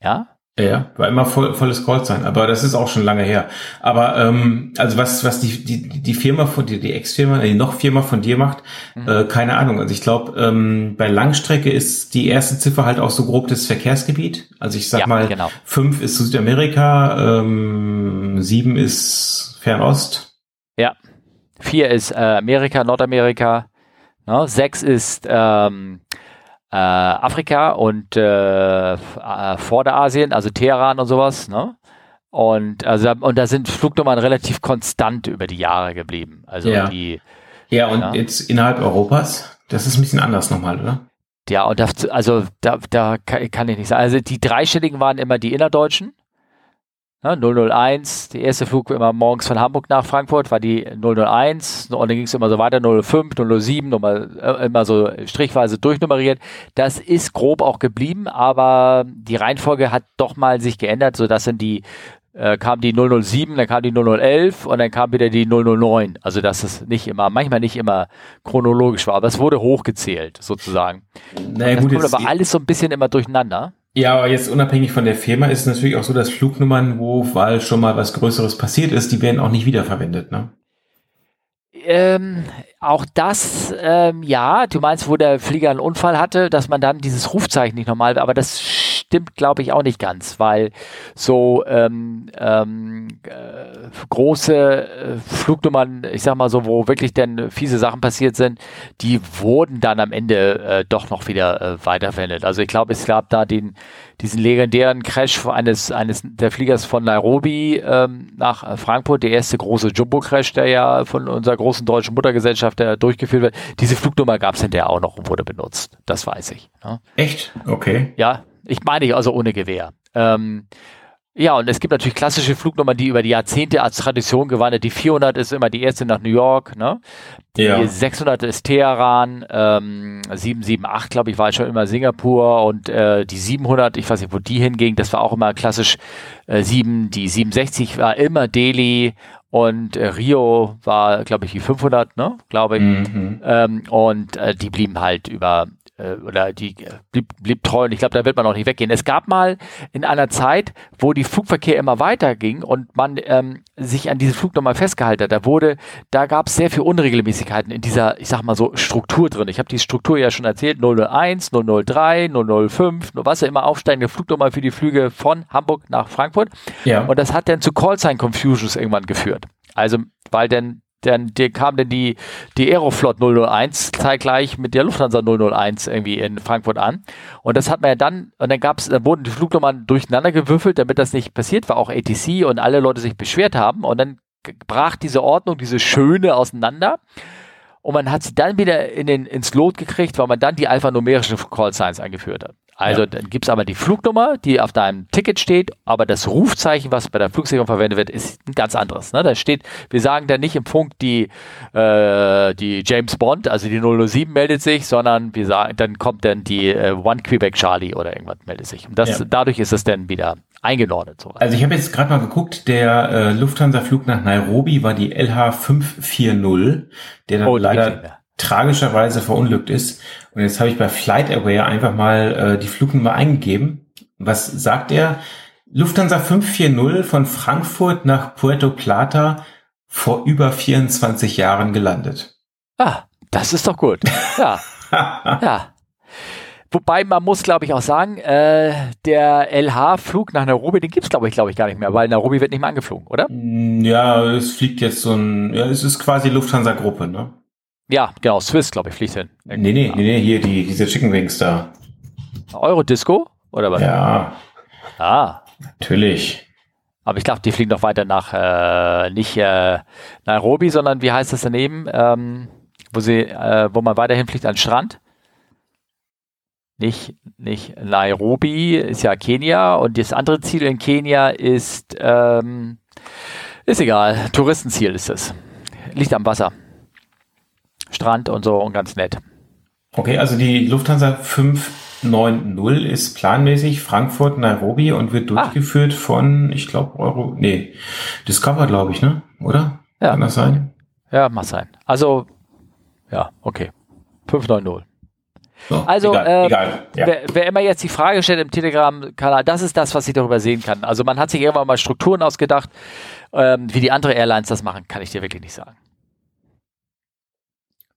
Speaker 1: Ja?
Speaker 2: Ja, war immer voll, volles Call sein, aber das ist auch schon lange her. Aber ähm, also was was die die die Firma von dir, die Ex-Firma, die noch Firma von dir macht, mhm. äh, keine Ahnung. Also ich glaube, ähm, bei Langstrecke ist die erste Ziffer halt auch so grob das Verkehrsgebiet. Also ich sag ja, mal, genau. fünf ist Südamerika, ähm, sieben ist Fernost.
Speaker 1: Ja, vier ist äh, Amerika, Nordamerika, ne? sechs ist ähm, äh, Afrika und äh, äh, Vorderasien, also Teheran und sowas, ne? Und also und da sind Flugnummern relativ konstant über die Jahre geblieben. Also
Speaker 2: ja.
Speaker 1: die
Speaker 2: Ja, und ja. jetzt innerhalb Europas, das ist ein bisschen anders nochmal, oder?
Speaker 1: Ja, und das, also da, da kann ich nicht sagen. Also die dreistelligen waren immer die innerdeutschen. Ja, 001, der erste Flug immer morgens von Hamburg nach Frankfurt war die 001 und dann ging es immer so weiter, 005, 007, nochmal, äh, immer so strichweise durchnummeriert. Das ist grob auch geblieben, aber die Reihenfolge hat doch mal sich geändert, sodass dann die äh, kam die 007, dann kam die 0011 und dann kam wieder die 009. Also dass es nicht immer, manchmal nicht immer chronologisch war, aber es wurde hochgezählt sozusagen. Naja, das gut, kommt aber alles so ein bisschen immer durcheinander.
Speaker 2: Ja, aber jetzt unabhängig von der Firma ist es natürlich auch so, dass Flugnummern, wo weil schon mal was Größeres passiert ist, die werden auch nicht wiederverwendet, ne?
Speaker 1: Ähm, auch das, ähm, ja, du meinst, wo der Flieger einen Unfall hatte, dass man dann dieses Rufzeichen nicht normal, aber das stimmt, glaube ich, auch nicht ganz, weil so ähm, ähm, äh, große äh, Flugnummern, ich sag mal so, wo wirklich dann fiese Sachen passiert sind, die wurden dann am Ende äh, doch noch wieder äh, weiterverwendet. Also ich glaube, es gab da den, diesen legendären Crash eines, eines der Fliegers von Nairobi ähm, nach äh, Frankfurt, der erste große Jumbo-Crash, der ja von unserer großen deutschen Muttergesellschaft der durchgeführt wird. Diese Flugnummer gab es hinterher auch noch und wurde benutzt. Das weiß ich.
Speaker 2: Ja. Echt? Okay.
Speaker 1: Ja, ich meine also ohne Gewehr. Ähm, ja, und es gibt natürlich klassische Flugnummern, die über die Jahrzehnte als Tradition gewandert. Die 400 ist immer die erste nach New York, ne? Die ja. 600 ist Teheran, ähm, 778, glaube ich, war schon immer Singapur und äh, die 700, ich weiß nicht, wo die hinging, das war auch immer klassisch äh, 7. Die 67 war immer Delhi und äh, Rio war, glaube ich, die 500, ne? Glaube ich. Mhm. Ähm, und äh, die blieben halt über äh, oder die äh, blieb, blieb treu und ich glaube, da wird man auch nicht weggehen. Es gab mal in einer Zeit, wo die Flugverkehr immer weiter ging und man ähm, sich an diese Flugnummer festgehalten hat, da wurde, da gab es sehr viel Unregelmäßigkeiten in dieser, ich sag mal so, Struktur drin. Ich habe die Struktur ja schon erzählt, 001, 003, 005, was ja immer aufsteigende Flugnummer für die Flüge von Hamburg nach Frankfurt. Ja. Und das hat dann zu Callsign Confusions irgendwann geführt. Also, weil dann dann die, kam dann die, die Aeroflot 001 zeitgleich mit der Lufthansa 001 irgendwie in Frankfurt an. Und das hat man ja dann, und dann gab's, dann wurden die Flugnummern durcheinander gewürfelt, damit das nicht passiert war, auch ATC und alle Leute sich beschwert haben. Und dann brach diese Ordnung, diese Schöne auseinander. Und man hat sie dann wieder in den, ins Lot gekriegt, weil man dann die alphanumerischen Call Signs eingeführt hat. Also ja. dann gibt es aber die Flugnummer, die auf deinem Ticket steht, aber das Rufzeichen, was bei der Flugsicherung verwendet wird, ist ein ganz anderes. Ne? Da steht, wir sagen dann nicht im Funk die, äh, die James Bond, also die 007 meldet sich, sondern wir sagen, dann kommt dann die äh, One Quebec Charlie oder irgendwas meldet sich. Und das, ja. dadurch ist es dann wieder eingeordnet.
Speaker 2: So. Also ich habe jetzt gerade mal geguckt, der äh, Lufthansa-Flug nach Nairobi war die LH 540, der dann oh, leider tragischerweise verunglückt ist. Und jetzt habe ich bei FlightAware einfach mal äh, die Flugnummer eingegeben. Was sagt er? Lufthansa 540 von Frankfurt nach Puerto Plata vor über 24 Jahren gelandet.
Speaker 1: Ah, das ist doch gut. Ja. (laughs) ja. Wobei man muss, glaube ich, auch sagen, äh, der LH-Flug nach Nairobi, den gibt's glaube ich, glaube ich, gar nicht mehr, weil Nairobi wird nicht mehr angeflogen, oder?
Speaker 2: Mm, ja, es fliegt jetzt so ein, ja, es ist quasi Lufthansa-Gruppe, ne?
Speaker 1: Ja, genau, Swiss, glaube ich, fliegt hin.
Speaker 2: Nee, nee, nee, nee, hier, die, diese Chicken Wings da.
Speaker 1: Eurodisco? Oder was?
Speaker 2: Ja.
Speaker 1: Ah.
Speaker 2: Natürlich.
Speaker 1: Aber ich glaube, die fliegen noch weiter nach, äh, nicht äh, Nairobi, sondern wie heißt das daneben? Ähm, wo sie, äh, wo man weiterhin fliegt an Strand? Nicht, nicht Nairobi, ist ja Kenia und das andere Ziel in Kenia ist, ähm, ist egal, Touristenziel ist es. Liegt am Wasser. Strand und so und ganz nett.
Speaker 2: Okay, also die Lufthansa 590 ist planmäßig Frankfurt, Nairobi und wird ah. durchgeführt ah. von, ich glaube, Euro, nee, Discover, glaube ich, ne? Oder?
Speaker 1: Ja. Kann das sein? Ja, mag sein. Also, ja, okay. 590. So, also, egal, äh, egal. Ja. Wer, wer, immer jetzt die Frage stellt im Telegram-Kanal, das ist das, was ich darüber sehen kann. Also man hat sich irgendwann mal Strukturen ausgedacht, ähm, wie die andere Airlines das machen, kann ich dir wirklich nicht sagen.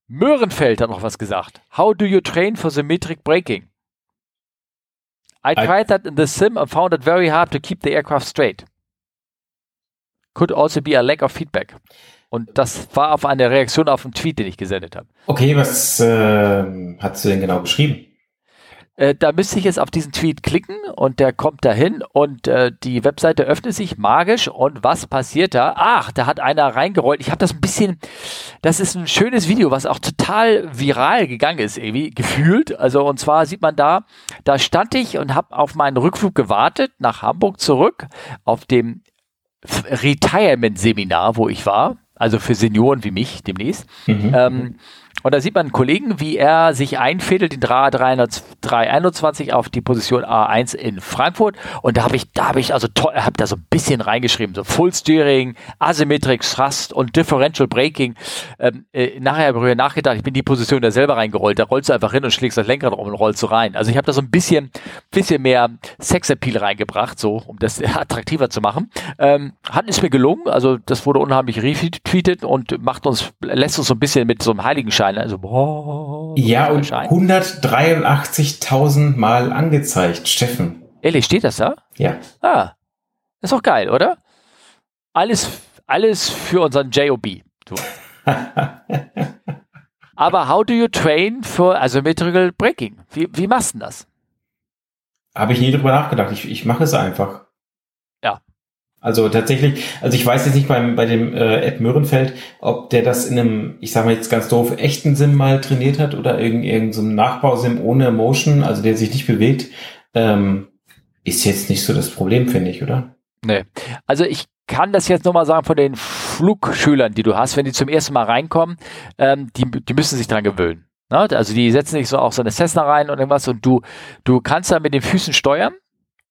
Speaker 1: Möhrenfeld hat noch was gesagt. How do you train for symmetric braking? I tried that in the sim and found it very hard to keep the aircraft straight. Could also be a lack of feedback. Und das war auf eine Reaktion auf einen Tweet, den ich gesendet habe.
Speaker 2: Okay, was äh, hast du denn genau geschrieben?
Speaker 1: Äh, da müsste ich jetzt auf diesen Tweet klicken und der kommt dahin und äh, die Webseite öffnet sich magisch und was passiert da? Ach, da hat einer reingerollt. Ich habe das ein bisschen, das ist ein schönes Video, was auch total viral gegangen ist, irgendwie gefühlt. Also und zwar sieht man da, da stand ich und habe auf meinen Rückflug gewartet nach Hamburg zurück auf dem Retirement-Seminar, wo ich war, also für Senioren wie mich demnächst. Mhm. Ähm, Und da sieht man einen Kollegen, wie er sich einfädelt, den 321 auf die Position A1 in Frankfurt. Und da habe ich, da habe ich also toll, habe da so ein bisschen reingeschrieben, so Full Steering, Asymmetric Thrust und Differential Braking. Ähm, äh, nachher habe ich nachgedacht, ich bin die Position da selber reingerollt. Da rollst du einfach hin und schlägst das Lenkrad um und rollst so rein. Also ich habe da so ein bisschen, bisschen mehr Sexappeal reingebracht, so um das (laughs) attraktiver zu machen. Ähm, hat es mir gelungen. Also das wurde unheimlich retweetet und macht uns, lässt uns so ein bisschen mit so einem Heiligenschein Zahlen. Also, boah,
Speaker 2: ja, und 183.000 Mal angezeigt, Steffen.
Speaker 1: Ehrlich, steht das da?
Speaker 2: Ja.
Speaker 1: Ah, ist doch geil, oder? Alles, alles für unseren JOB. So. (laughs) Aber how do you train for asymmetrical braking? Wie, wie machst du das?
Speaker 2: Habe ich nie drüber nachgedacht. Ich, ich mache es einfach. Also tatsächlich, also ich weiß jetzt nicht beim, bei dem äh, Ed Möhrenfeld, ob der das in einem, ich sage mal jetzt ganz doof, echten Sim mal trainiert hat oder irgendein irgend so Nachbausim ohne Motion, also der sich nicht bewegt. Ähm, ist jetzt nicht so das Problem, finde ich, oder?
Speaker 1: Nee. Also ich kann das jetzt nochmal sagen von den Flugschülern, die du hast, wenn die zum ersten Mal reinkommen, ähm, die, die müssen sich dran gewöhnen. Ne? Also die setzen sich so auch so eine Cessna rein und irgendwas und du, du kannst da mit den Füßen steuern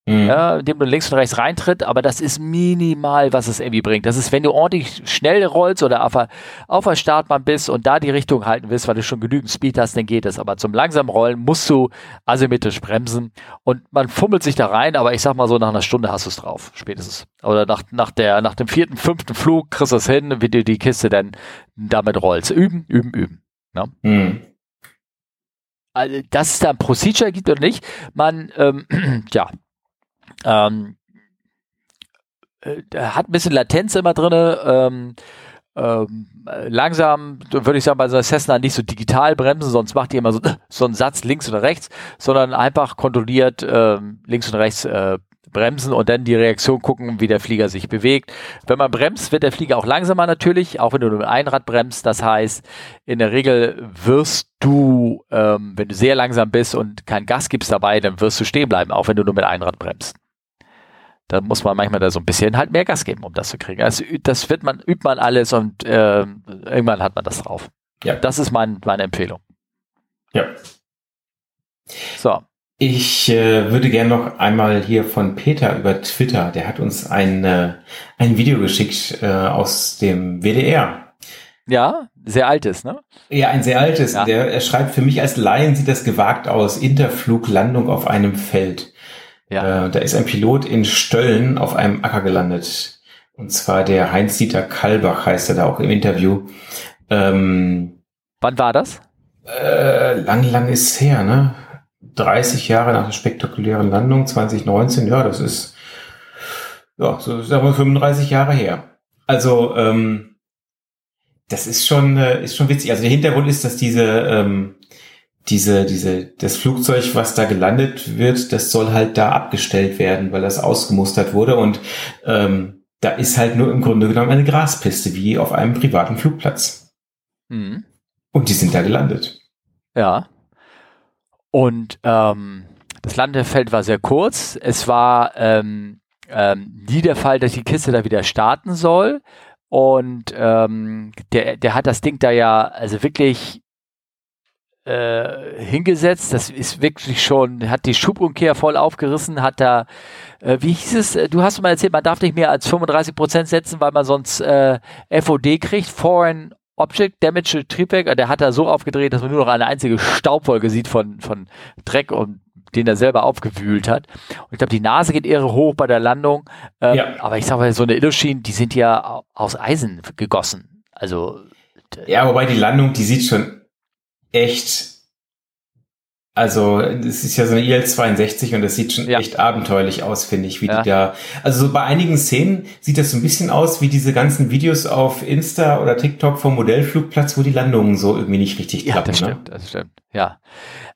Speaker 1: Mhm. Ja, indem du links und rechts reintritt, aber das ist minimal, was es irgendwie bringt. Das ist, wenn du ordentlich schnell rollst oder auf der, auf der Startbahn bist und da die Richtung halten willst, weil du schon genügend Speed hast, dann geht es. Aber zum langsamen Rollen musst du asymmetrisch bremsen und man fummelt sich da rein, aber ich sag mal so, nach einer Stunde hast du es drauf, spätestens. Oder nach, nach, der, nach dem vierten, fünften Flug kriegst du es hin, wie du die Kiste dann damit rollst. Üben, üben, üben. Ne? Mhm also, dass es da ein Procedure gibt oder nicht, man, ähm, (clears throat) ja, ähm, äh, hat ein bisschen Latenz immer drin. Ähm, ähm, langsam, würde ich sagen, bei so einer Cessna nicht so digital bremsen, sonst macht die immer so, (laughs) so einen Satz links oder rechts, sondern einfach kontrolliert ähm, links und rechts äh, bremsen und dann die Reaktion gucken, wie der Flieger sich bewegt. Wenn man bremst, wird der Flieger auch langsamer natürlich, auch wenn du nur mit einem Rad bremst. Das heißt, in der Regel wirst du, ähm, wenn du sehr langsam bist und kein Gas gibst dabei, dann wirst du stehen bleiben, auch wenn du nur mit einem Rad bremst. Da muss man manchmal da so ein bisschen halt mehr Gas geben, um das zu kriegen. Also das wird man, übt man alles und äh, irgendwann hat man das drauf. Ja. Das ist mein, meine Empfehlung.
Speaker 2: Ja. So. Ich äh, würde gerne noch einmal hier von Peter über Twitter, der hat uns ein, äh, ein Video geschickt äh, aus dem WDR.
Speaker 1: Ja, sehr altes, ne?
Speaker 2: Ja, ein sehr altes. Ja. Der, er schreibt, für mich als Laien sieht das gewagt aus. Interflug, Landung auf einem Feld. Ja. Äh, da ist ein Pilot in Stöllen auf einem Acker gelandet. Und zwar der Heinz-Dieter Kalbach heißt er da auch im Interview.
Speaker 1: Ähm, Wann war das?
Speaker 2: Äh, lang, lang ist her, ne? 30 Jahre nach der spektakulären Landung, 2019, ja, das ist, ja, so sagen wir 35 Jahre her. Also, ähm, das ist schon, äh, ist schon witzig. Also der Hintergrund ist, dass diese, ähm, diese, diese, das Flugzeug, was da gelandet wird, das soll halt da abgestellt werden, weil das ausgemustert wurde und ähm, da ist halt nur im Grunde genommen eine Graspiste, wie auf einem privaten Flugplatz. Mhm. Und die sind da gelandet.
Speaker 1: Ja. Und ähm, das Landefeld war sehr kurz. Es war ähm, ähm, nie der Fall, dass die Kiste da wieder starten soll. Und ähm, der, der hat das Ding da ja also wirklich äh, hingesetzt. Das ist wirklich schon, hat die Schubumkehr voll aufgerissen, hat da, äh, wie hieß es, äh, du hast mal erzählt, man darf nicht mehr als 35 Prozent setzen, weil man sonst äh, FOD kriegt, Foreign Object Damage Triebwerk, der hat da so aufgedreht, dass man nur noch eine einzige Staubwolke sieht von, von Dreck und den er selber aufgewühlt hat. Und ich glaube, die Nase geht irre hoch bei der Landung. Ähm, ja. Aber ich sage mal, so eine Illuschien, die sind ja aus Eisen gegossen. Also.
Speaker 2: Ja, wobei die Landung, die sieht schon echt also, es ist ja so eine IL-62 und das sieht schon ja. echt abenteuerlich aus, finde ich, wie ja. die da, also so bei einigen Szenen sieht das so ein bisschen aus wie diese ganzen Videos auf Insta oder TikTok vom Modellflugplatz, wo die Landungen so irgendwie nicht richtig klappen.
Speaker 1: Ja, das ne? stimmt, das stimmt, ja.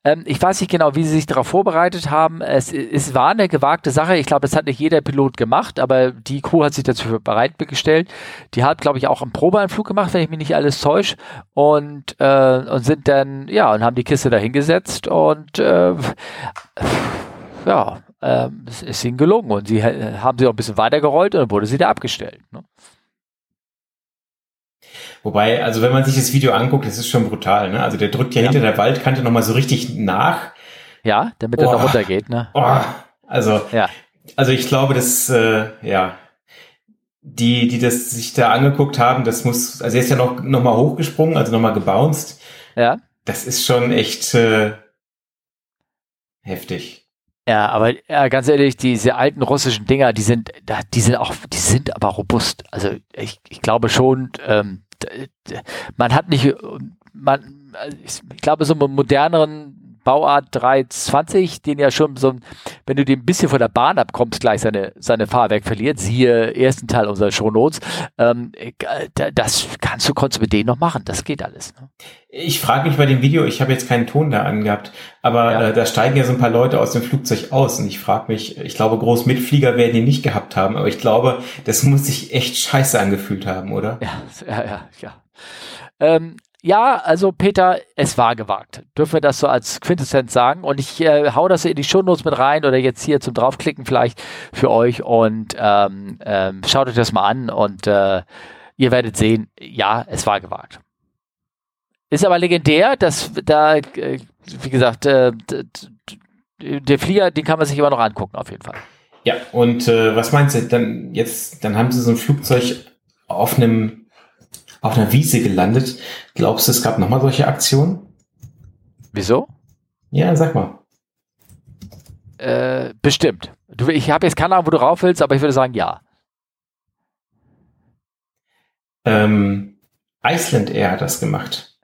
Speaker 1: Ähm, ich weiß nicht genau, wie sie sich darauf vorbereitet haben. Es, es war eine gewagte Sache. Ich glaube, das hat nicht jeder Pilot gemacht, aber die Crew hat sich dazu bereitgestellt. Die hat, glaube ich, auch einen Probeanflug gemacht, wenn ich mich nicht alles täusche. Und, äh, und sind dann, ja, und haben die Kiste da hingesetzt und äh, ja, äh, es ist ihnen gelungen. Und sie haben sie auch ein bisschen weitergerollt und dann wurde sie da abgestellt. Ne?
Speaker 2: Wobei, also wenn man sich das Video anguckt, das ist schon brutal, ne? Also der drückt ja, ja. hinter der Waldkante nochmal so richtig nach.
Speaker 1: Ja, damit oh. er da runtergeht, ne?
Speaker 2: Oh. Also, ja. also ich glaube, dass, äh, ja, die, die das sich da angeguckt haben, das muss, also er ist ja noch, noch mal hochgesprungen, also noch mal gebounced.
Speaker 1: Ja.
Speaker 2: Das ist schon echt äh, heftig.
Speaker 1: Ja, aber ja, ganz ehrlich, diese alten russischen Dinger, die sind, die sind auch, die sind aber robust. Also ich, ich glaube schon, ähm, man hat nicht, man, ich glaube, so einen moderneren Bauart 320, den ja schon so, wenn du den ein bisschen von der Bahn abkommst, gleich seine, seine Fahrwerk verliert, siehe ersten Teil unserer Shownotes, ähm, das kannst du, konntest du mit denen noch machen, das geht alles. Ne?
Speaker 2: Ich frage mich bei dem Video, ich habe jetzt keinen Ton da angehabt, aber ja. äh, da steigen ja so ein paar Leute aus dem Flugzeug aus und ich frage mich, ich glaube, Großmitflieger werden die nicht gehabt haben, aber ich glaube, das muss sich echt scheiße angefühlt haben, oder?
Speaker 1: Ja, (laughs) ja, ja, ja. Ähm, ja, also Peter, es war gewagt. Dürfen wir das so als Quintessenz sagen? Und ich äh, hau das in die Shownotes mit rein oder jetzt hier zum draufklicken vielleicht für euch und ähm, ähm, schaut euch das mal an und äh, ihr werdet sehen, ja, es war gewagt. Ist aber legendär, dass da, äh, wie gesagt, äh, der Flieger, den kann man sich immer noch angucken, auf jeden Fall.
Speaker 2: Ja, und äh, was meinst du, dann jetzt, dann haben sie so ein Flugzeug auf einem auf einer Wiese gelandet. Glaubst du, es gab nochmal solche Aktionen?
Speaker 1: Wieso?
Speaker 2: Ja, sag mal.
Speaker 1: Äh, bestimmt. Du, ich habe jetzt keine Ahnung, wo du rauf willst, aber ich würde sagen, ja.
Speaker 2: Ähm, Iceland Air hat das gemacht.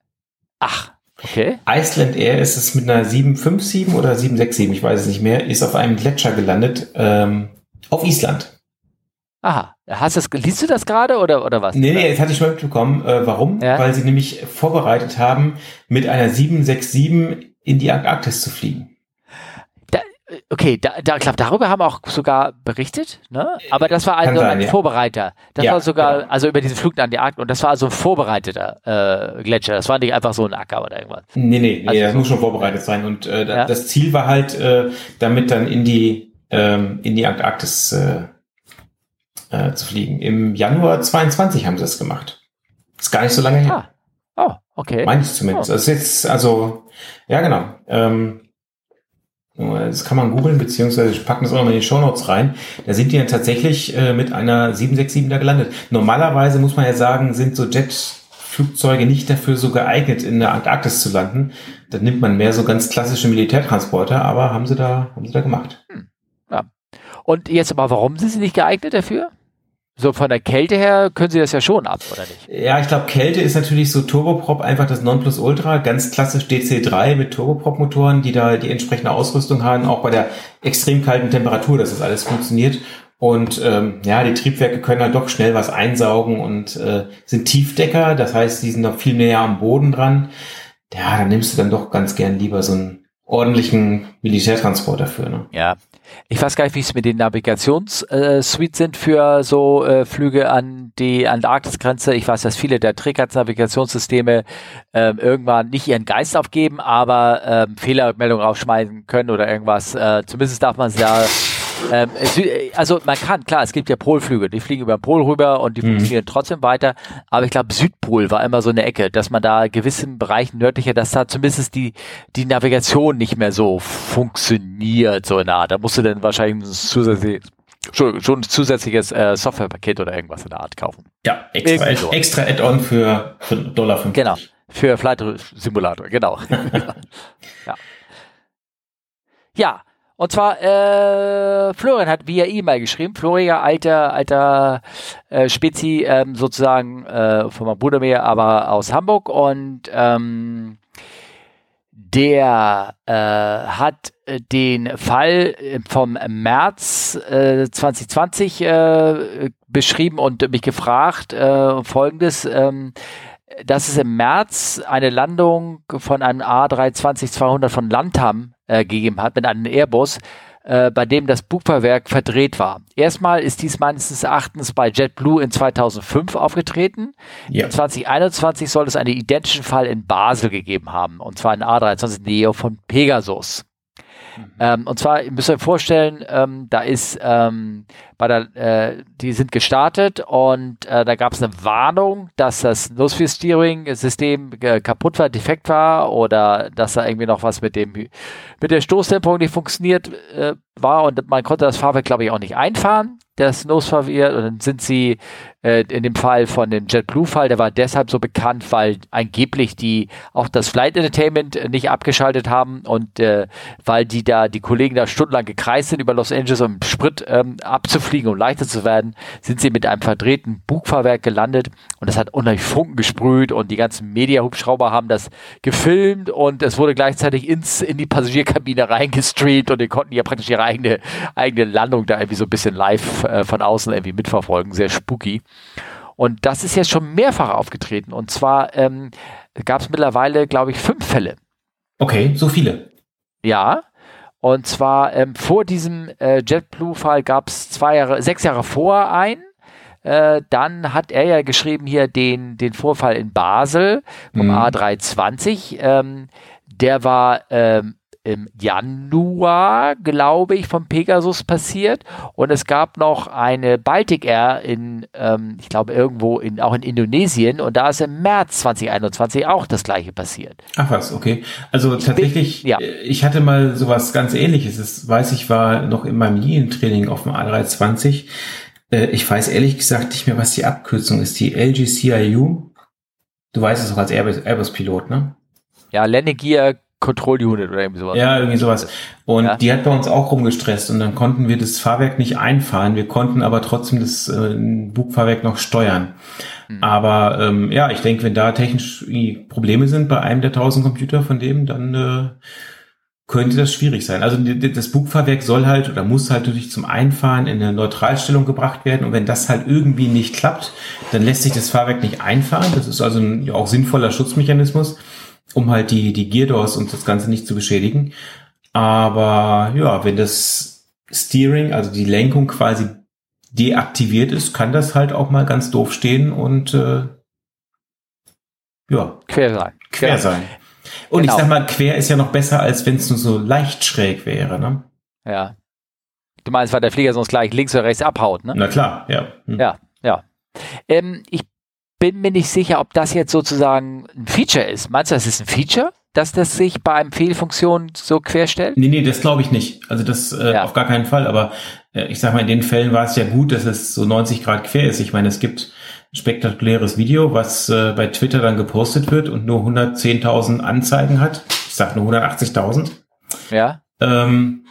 Speaker 1: Ach, okay.
Speaker 2: Iceland Air ist es mit einer 757 oder 767, ich weiß es nicht mehr, ist auf einem Gletscher gelandet ähm, auf Island.
Speaker 1: Aha. Hast das, liest du das gerade oder, oder was?
Speaker 2: Nee, nee, jetzt hatte ich schon mitbekommen. Äh, warum? Ja? Weil sie nämlich vorbereitet haben, mit einer 767 in die Antarktis zu fliegen.
Speaker 1: Da, okay, da, da, glaub, darüber haben wir auch sogar berichtet, ne? Aber das war also sein, ein ja. Vorbereiter. Das ja, war sogar, genau. also über diesen Flug an die Arktis, und das war also ein vorbereiteter äh, Gletscher. Das war nicht einfach so ein Acker oder irgendwas.
Speaker 2: Nee, nee, also nee das so muss schon vorbereitet sein. Und äh, das Ziel war halt, äh, damit dann in die, ähm, in die Antarktis äh, zu fliegen. Im Januar 22 haben sie das gemacht. Ist gar nicht so lange her.
Speaker 1: Ah. Oh, okay.
Speaker 2: Meine ich zumindest. Oh. Das ist jetzt, also, ja genau. Ähm, das kann man googeln, beziehungsweise ich packe das auch noch mal in die Show Notes rein. Da sind die dann tatsächlich äh, mit einer 767 da gelandet. Normalerweise muss man ja sagen, sind so Jetflugzeuge nicht dafür so geeignet, in der Antarktis zu landen. Da nimmt man mehr so ganz klassische Militärtransporter, aber haben sie da, haben sie da gemacht. Hm.
Speaker 1: Ja. Und jetzt aber, warum sind sie nicht geeignet dafür? So von der Kälte her können sie das ja schon ab, oder nicht?
Speaker 2: Ja, ich glaube, Kälte ist natürlich so Turboprop einfach das Nonplusultra, ganz klassisch DC3 mit Turboprop-Motoren, die da die entsprechende Ausrüstung haben, auch bei der extrem kalten Temperatur, dass das alles funktioniert. Und ähm, ja, die Triebwerke können halt doch schnell was einsaugen und äh, sind Tiefdecker, das heißt, die sind noch viel näher am Boden dran. Ja, dann nimmst du dann doch ganz gern lieber so einen ordentlichen Militärtransport dafür. Ne?
Speaker 1: Ja, ich weiß gar nicht, wie es mit den Navigationssuites äh, sind für so äh, Flüge an die Antarktisgrenze. Ich weiß, dass viele der Trägheitnavigationssysteme äh, irgendwann nicht ihren Geist aufgeben, aber äh, Fehlermeldungen rausschmeißen können oder irgendwas. Äh, zumindest darf man sie da ähm, also man kann, klar, es gibt ja Polflüge, die fliegen über den Pol rüber und die mhm. funktionieren trotzdem weiter, aber ich glaube, Südpol war immer so eine Ecke, dass man da gewissen Bereichen nördlicher, dass da zumindest die, die Navigation nicht mehr so funktioniert, so nah. Da musst du dann wahrscheinlich ein zusätzliches schon, schon ein zusätzliches äh, Softwarepaket oder irgendwas in der Art kaufen.
Speaker 2: Ja, extra, so. extra Add-on für, für Dollar 50.
Speaker 1: Genau, für Flight Simulator, genau. (laughs) ja. ja, und zwar, äh, Florian hat via E-Mail geschrieben, Florian, alter, alter äh, Spezi, ähm, sozusagen äh, von meinem Bruder mehr, aber aus Hamburg. Und ähm, der äh, hat den Fall vom März äh, 2020 äh, beschrieben und mich gefragt, äh, folgendes, ähm, dass es im März eine Landung von einem A320-200 von Landham äh, gegeben hat mit einem Airbus, äh, bei dem das Bugfahrwerk verdreht war. Erstmal ist dies meines Erachtens bei JetBlue in 2005 aufgetreten. Ja. In 2021 soll es einen identischen Fall in Basel gegeben haben, und zwar ein A320 Neo von Pegasus. Mhm. Ähm, und zwar, ihr müsst euch vorstellen, ähm, da ist ähm, bei der, äh, die sind gestartet und äh, da gab es eine Warnung, dass das Nosefear Steering System äh, kaputt war, defekt war oder dass da irgendwie noch was mit dem mit der Stoßdämpfung nicht funktioniert äh, war und man konnte das Fahrwerk glaube ich auch nicht einfahren. Das Nosfavier und dann sind sie äh, in dem Fall von dem JetBlue-Fall, der war deshalb so bekannt, weil angeblich die auch das Flight Entertainment nicht abgeschaltet haben und weil die da, die Kollegen da stundenlang gekreist sind über Los Angeles, um Sprit ähm, abzufliegen, um leichter zu werden, sind sie mit einem verdrehten Bugfahrwerk gelandet und das hat unheimlich Funken gesprüht und die ganzen Media-Hubschrauber haben das gefilmt und es wurde gleichzeitig ins, in die Passagierkabine reingestreamt und die konnten ja praktisch ihre eigene, eigene Landung da irgendwie so ein bisschen live äh, von außen irgendwie mitverfolgen. Sehr spooky. Und das ist jetzt schon mehrfach aufgetreten. Und zwar ähm, gab es mittlerweile, glaube ich, fünf Fälle.
Speaker 2: Okay, so viele.
Speaker 1: Ja. Und zwar ähm, vor diesem äh, JetBlue-Fall gab es zwei Jahre, sechs Jahre vor einen. Äh, dann hat er ja geschrieben hier den, den Vorfall in Basel vom mhm. A320. Ähm, der war ähm, im Januar, glaube ich, vom Pegasus passiert. Und es gab noch eine Baltic Air in, ähm, ich glaube, irgendwo in, auch in Indonesien. Und da ist im März 2021 auch das gleiche passiert.
Speaker 2: Ach was, okay. Also ich tatsächlich, bin, ja. Äh, ich hatte mal sowas ganz ähnliches. Das weiß ich, war noch in meinem Linientraining auf dem A320. Äh, ich weiß ehrlich gesagt nicht mehr, was die Abkürzung ist. Die LGCIU. Du weißt es auch als Airbus-Pilot, ne?
Speaker 1: Ja, Landing Gear Control Unit oder irgendwie sowas.
Speaker 2: Ja, irgendwie sowas. Und ja. die hat bei uns auch rumgestresst und dann konnten wir das Fahrwerk nicht einfahren. Wir konnten aber trotzdem das äh, Bugfahrwerk noch steuern. Hm. Aber ähm, ja, ich denke, wenn da technisch Probleme sind bei einem der tausend Computer von dem, dann äh, könnte das schwierig sein. Also das Bugfahrwerk soll halt oder muss halt natürlich zum Einfahren in eine Neutralstellung gebracht werden. Und wenn das halt irgendwie nicht klappt, dann lässt sich das Fahrwerk nicht einfahren. Das ist also ein ja, auch sinnvoller Schutzmechanismus um halt die, die Geardoors und das Ganze nicht zu beschädigen. Aber ja, wenn das Steering, also die Lenkung quasi deaktiviert ist, kann das halt auch mal ganz doof stehen und äh, ja.
Speaker 1: Quer sein.
Speaker 2: Quer, quer sein. Und genau. ich sag mal, quer ist ja noch besser, als wenn es nur so leicht schräg wäre, ne?
Speaker 1: Ja. Du meinst, weil der Flieger sonst gleich links oder rechts abhaut, ne?
Speaker 2: Na klar, ja.
Speaker 1: Hm. Ja, ja. Ähm, ich bin mir nicht sicher, ob das jetzt sozusagen ein Feature ist. Meinst du, das ist ein Feature, dass das sich bei einem Fehlfunktion so querstellt?
Speaker 2: Nee, nee, das glaube ich nicht. Also das äh, ja. auf gar keinen Fall. Aber äh, ich sag mal, in den Fällen war es ja gut, dass es so 90 Grad quer ist. Ich meine, es gibt ein spektakuläres Video, was äh, bei Twitter dann gepostet wird und nur 110.000 Anzeigen hat. Ich sag nur 180.000.
Speaker 1: Ja.
Speaker 2: Ähm,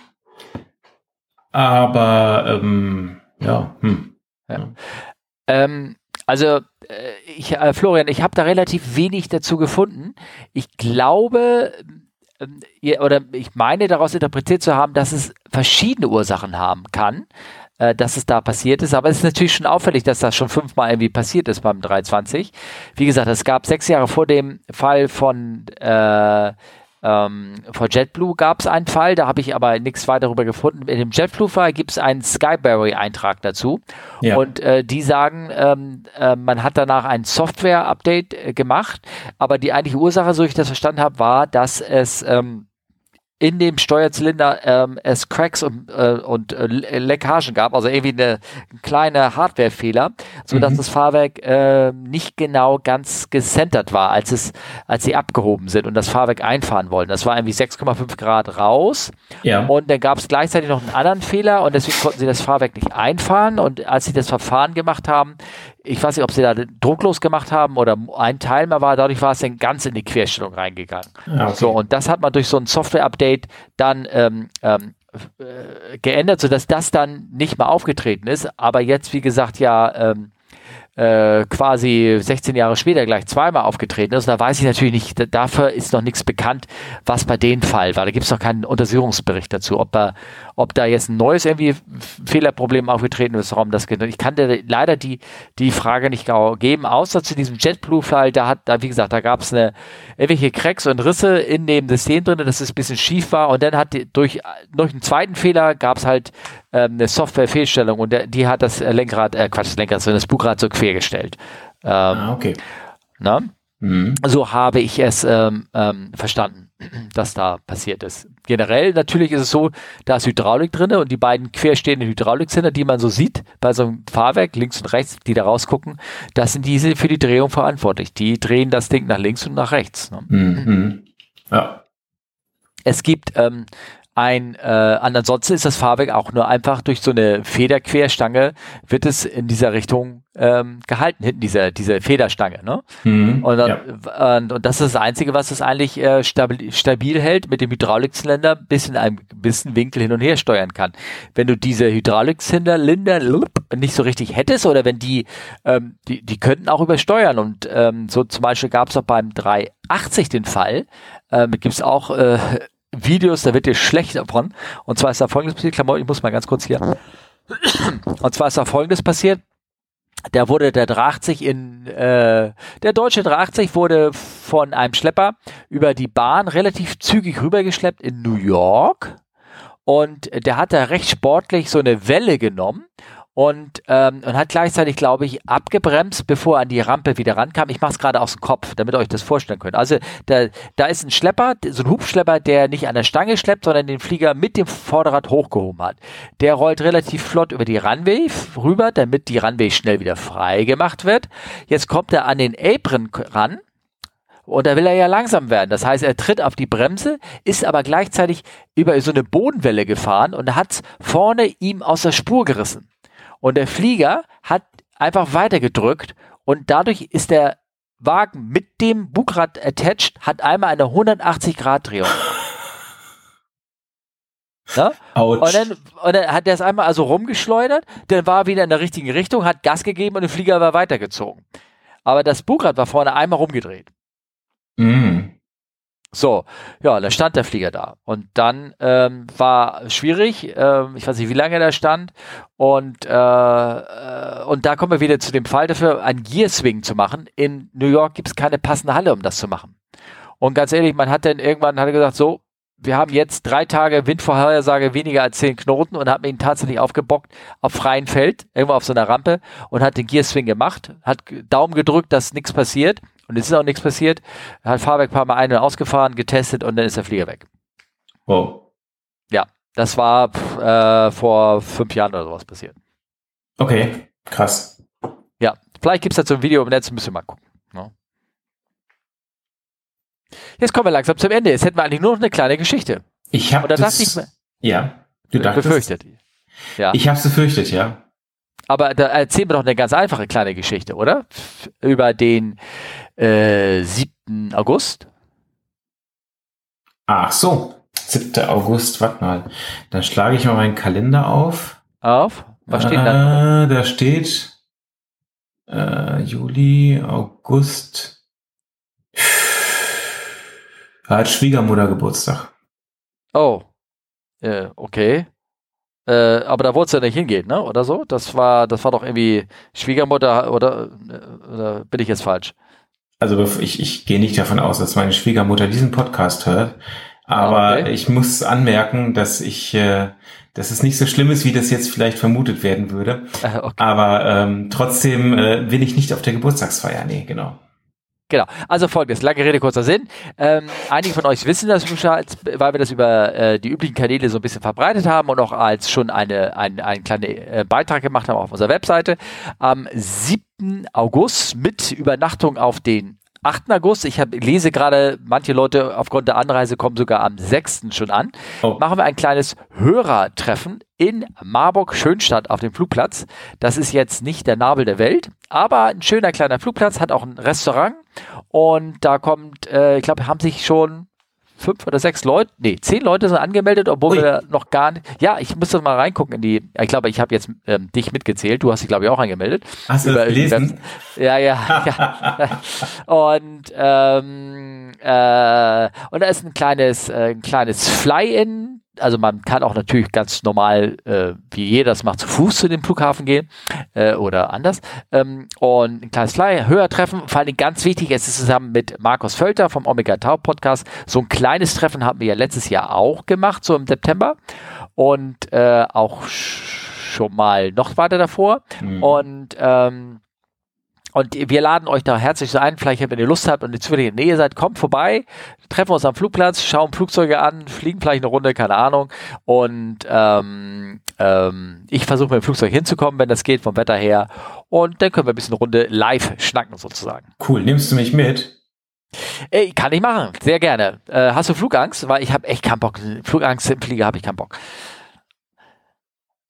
Speaker 2: aber ähm, ja, hm.
Speaker 1: ja. Ähm, also, äh, ich, äh, Florian, ich habe da relativ wenig dazu gefunden. Ich glaube, äh, oder ich meine daraus interpretiert zu haben, dass es verschiedene Ursachen haben kann, äh, dass es da passiert ist. Aber es ist natürlich schon auffällig, dass das schon fünfmal irgendwie passiert ist beim 320. Wie gesagt, es gab sechs Jahre vor dem Fall von äh, ähm, vor JetBlue gab es einen Fall, da habe ich aber nichts weiter darüber gefunden. In dem JetBlue-Fall gibt es einen Skyberry-Eintrag dazu. Ja. Und äh, die sagen, ähm, äh, man hat danach ein Software-Update äh, gemacht, aber die eigentliche Ursache, so ich das verstanden habe, war, dass es ähm, in dem Steuerzylinder ähm, es Cracks und, äh, und äh, Leckagen gab, also irgendwie eine, ein kleiner Hardwarefehler, so dass mhm. das Fahrwerk äh, nicht genau ganz gecentert war, als es, als sie abgehoben sind und das Fahrwerk einfahren wollten. Das war irgendwie 6,5 Grad raus.
Speaker 2: Ja.
Speaker 1: Und dann gab es gleichzeitig noch einen anderen Fehler und deswegen konnten sie das Fahrwerk nicht einfahren. Und als sie das Verfahren gemacht haben, ich weiß nicht, ob sie da drucklos gemacht haben oder ein Teil mehr war, dadurch war es dann ganz in die Querstellung reingegangen. Okay. So, und das hat man durch so ein Software-Update dann ähm, ähm, äh, geändert, sodass das dann nicht mehr aufgetreten ist. Aber jetzt, wie gesagt, ja, ähm, äh, quasi 16 Jahre später gleich zweimal aufgetreten ist. Da weiß ich natürlich nicht, dafür ist noch nichts bekannt, was bei dem Fall war. Da gibt es noch keinen Untersuchungsbericht dazu, ob, er, ob da jetzt ein neues irgendwie Fehlerproblem aufgetreten ist, warum das geht. Ich kann dir leider die, die Frage nicht genau geben, außer zu diesem JetBlue-Fall, da hat, da, wie gesagt, da gab es eine irgendwelche Cracks und Risse in dem System drin, dass es ein bisschen schief war und dann hat durch, durch einen zweiten Fehler gab es halt ähm, eine Software-Fehlstellung und der, die hat das Lenkrad, äh, Quatsch, das Lenkrad, sondern das Bugrad so quergestellt. Ähm,
Speaker 2: ah, okay.
Speaker 1: Na? Mhm. So habe ich es ähm, ähm, verstanden, (clears throat) dass da passiert ist. Generell natürlich ist es so, da ist Hydraulik drin und die beiden querstehenden Hydraulikzähler, die man so sieht bei so einem Fahrwerk links und rechts, die da rausgucken, das sind diese für die Drehung verantwortlich. Die drehen das Ding nach links und nach rechts. Ne? Mhm. Ja. Es gibt ähm, ein, äh, ansonsten ist das Fahrwerk auch nur einfach durch so eine Federquerstange wird es in dieser Richtung ähm, gehalten, hinten diese, diese Federstange. Ne? Mhm, und, dann, ja. und, und, das ist das Einzige, was es eigentlich äh, stabil, stabil hält, mit dem Hydraulikzylinder bis in einem gewissen Winkel hin und her steuern kann. Wenn du diese Hydraulikzylinder nicht so richtig hättest oder wenn die, ähm, die, die könnten auch übersteuern und ähm, so zum Beispiel gab es auch beim 380 den Fall, ähm, gibt es auch äh, Videos, da wird dir schlecht davon. Und zwar ist da folgendes passiert, Klamotten, ich muss mal ganz kurz hier. Und zwar ist da folgendes passiert. Da wurde der 380 in, äh, der deutsche 380 wurde von einem Schlepper über die Bahn relativ zügig rübergeschleppt in New York. Und der hat da recht sportlich so eine Welle genommen und, ähm, und hat gleichzeitig, glaube ich, abgebremst, bevor er an die Rampe wieder rankam. Ich mache es gerade aus dem Kopf, damit ihr euch das vorstellen könnt. Also da, da ist ein Schlepper, so ein Hubschlepper, der nicht an der Stange schleppt, sondern den Flieger mit dem Vorderrad hochgehoben hat. Der rollt relativ flott über die Runway rüber, damit die Runway schnell wieder frei gemacht wird. Jetzt kommt er an den Apron ran und da will er ja langsam werden. Das heißt, er tritt auf die Bremse, ist aber gleichzeitig über so eine Bodenwelle gefahren und hat vorne ihm aus der Spur gerissen. Und der Flieger hat einfach weitergedrückt und dadurch ist der Wagen mit dem Bugrad attached, hat einmal eine 180 Grad Drehung. (laughs) Ne? Und, dann, und dann hat er es einmal also rumgeschleudert, dann war er wieder in der richtigen Richtung, hat Gas gegeben und der Flieger war weitergezogen. Aber das Bugrad war vorne einmal rumgedreht. Mm. So, ja, da stand der Flieger da. Und dann ähm, war schwierig, ähm, ich weiß nicht, wie lange der stand. Und, äh, äh, und da kommen wir wieder zu dem Fall dafür, ein Gearswing zu machen. In New York gibt es keine passende Halle, um das zu machen. Und ganz ehrlich, man hat dann irgendwann hat gesagt, so, wir haben jetzt drei Tage Windvorhersage weniger als zehn Knoten und haben ihn tatsächlich aufgebockt auf freiem Feld, irgendwo auf so einer Rampe und hat den Gearswing gemacht, hat Daumen gedrückt, dass nichts passiert und es ist auch nichts passiert. Er hat Fahrwerk ein paar Mal ein- und ausgefahren, getestet und dann ist der Flieger weg. Wow. Ja, das war äh, vor fünf Jahren oder sowas passiert.
Speaker 2: Okay, krass.
Speaker 1: Ja, vielleicht gibt es dazu ein Video im Netz, müssen wir mal gucken. Ne? Jetzt kommen wir langsam zum Ende. Jetzt hätten wir eigentlich nur noch eine kleine Geschichte.
Speaker 2: Ich habe das. Ich,
Speaker 1: ja, du dachtest. Befürchtet.
Speaker 2: Ja. Ich habe es befürchtet, ja.
Speaker 1: Aber da erzählen wir doch eine ganz einfache kleine Geschichte, oder? Über den äh, 7. August.
Speaker 2: Ach so, 7. August, warte mal. Dann schlage ich mal meinen Kalender auf.
Speaker 1: Auf?
Speaker 2: Was steht äh, da? Da steht äh, Juli, August. Hat Schwiegermutter Geburtstag.
Speaker 1: Oh. Äh, okay. Äh, aber da wolltest du ja nicht hingehen, ne? Oder so? Das war, das war doch irgendwie Schwiegermutter oder, äh, oder bin ich jetzt falsch?
Speaker 2: Also ich, ich gehe nicht davon aus, dass meine Schwiegermutter diesen Podcast hört. Aber ah, okay. ich muss anmerken, dass ich, äh, dass es nicht so schlimm ist, wie das jetzt vielleicht vermutet werden würde. Okay. Aber ähm, trotzdem äh, bin ich nicht auf der Geburtstagsfeier. Nee, genau.
Speaker 1: Genau. Also folgendes, lange Rede, kurzer Sinn. Ähm, einige von euch wissen das, weil wir das über äh, die üblichen Kanäle so ein bisschen verbreitet haben und auch als schon eine, ein, einen kleinen äh, Beitrag gemacht haben auf unserer Webseite. Am 7. August mit Übernachtung auf den 8. August. Ich hab, lese gerade, manche Leute aufgrund der Anreise kommen sogar am 6. schon an. Oh. Machen wir ein kleines Hörertreffen in Marburg-Schönstadt auf dem Flugplatz. Das ist jetzt nicht der Nabel der Welt, aber ein schöner kleiner Flugplatz, hat auch ein Restaurant und da kommt, äh, ich glaube, haben sich schon fünf oder sechs Leute, nee, zehn Leute sind angemeldet, obwohl Ui. wir noch gar nicht, ja, ich müsste mal reingucken in die, ich glaube, ich habe jetzt ähm, dich mitgezählt, du hast dich, glaube ich, auch angemeldet.
Speaker 2: Hast du das gelesen?
Speaker 1: Ja, ja, (laughs) ja. und, ähm, äh, und da ist ein kleines, äh, ein kleines Fly-In also man kann auch natürlich ganz normal, äh, wie jeder das macht, zu Fuß zu dem Flughafen gehen äh, oder anders. Ähm, und ein kleines Flyer, höher treffen. Vor allem ganz wichtig, es ist zusammen mit Markus Völter vom Omega Tau Podcast. So ein kleines Treffen haben wir ja letztes Jahr auch gemacht, so im September. Und äh, auch schon mal noch weiter davor. Mhm. Und ähm, und wir laden euch da herzlich so ein. Vielleicht, wenn ihr Lust habt und in der Nähe seid, kommt vorbei, treffen uns am Flugplatz, schauen Flugzeuge an, fliegen vielleicht eine Runde, keine Ahnung. Und ähm, ähm, ich versuche mit dem Flugzeug hinzukommen, wenn das geht, vom Wetter her. Und dann können wir ein bisschen eine Runde live schnacken sozusagen.
Speaker 2: Cool, nimmst du mich mit?
Speaker 1: Ey, kann ich machen, sehr gerne. Äh, hast du Flugangst? Weil ich habe echt keinen Bock. Flugangst im Flieger habe ich keinen Bock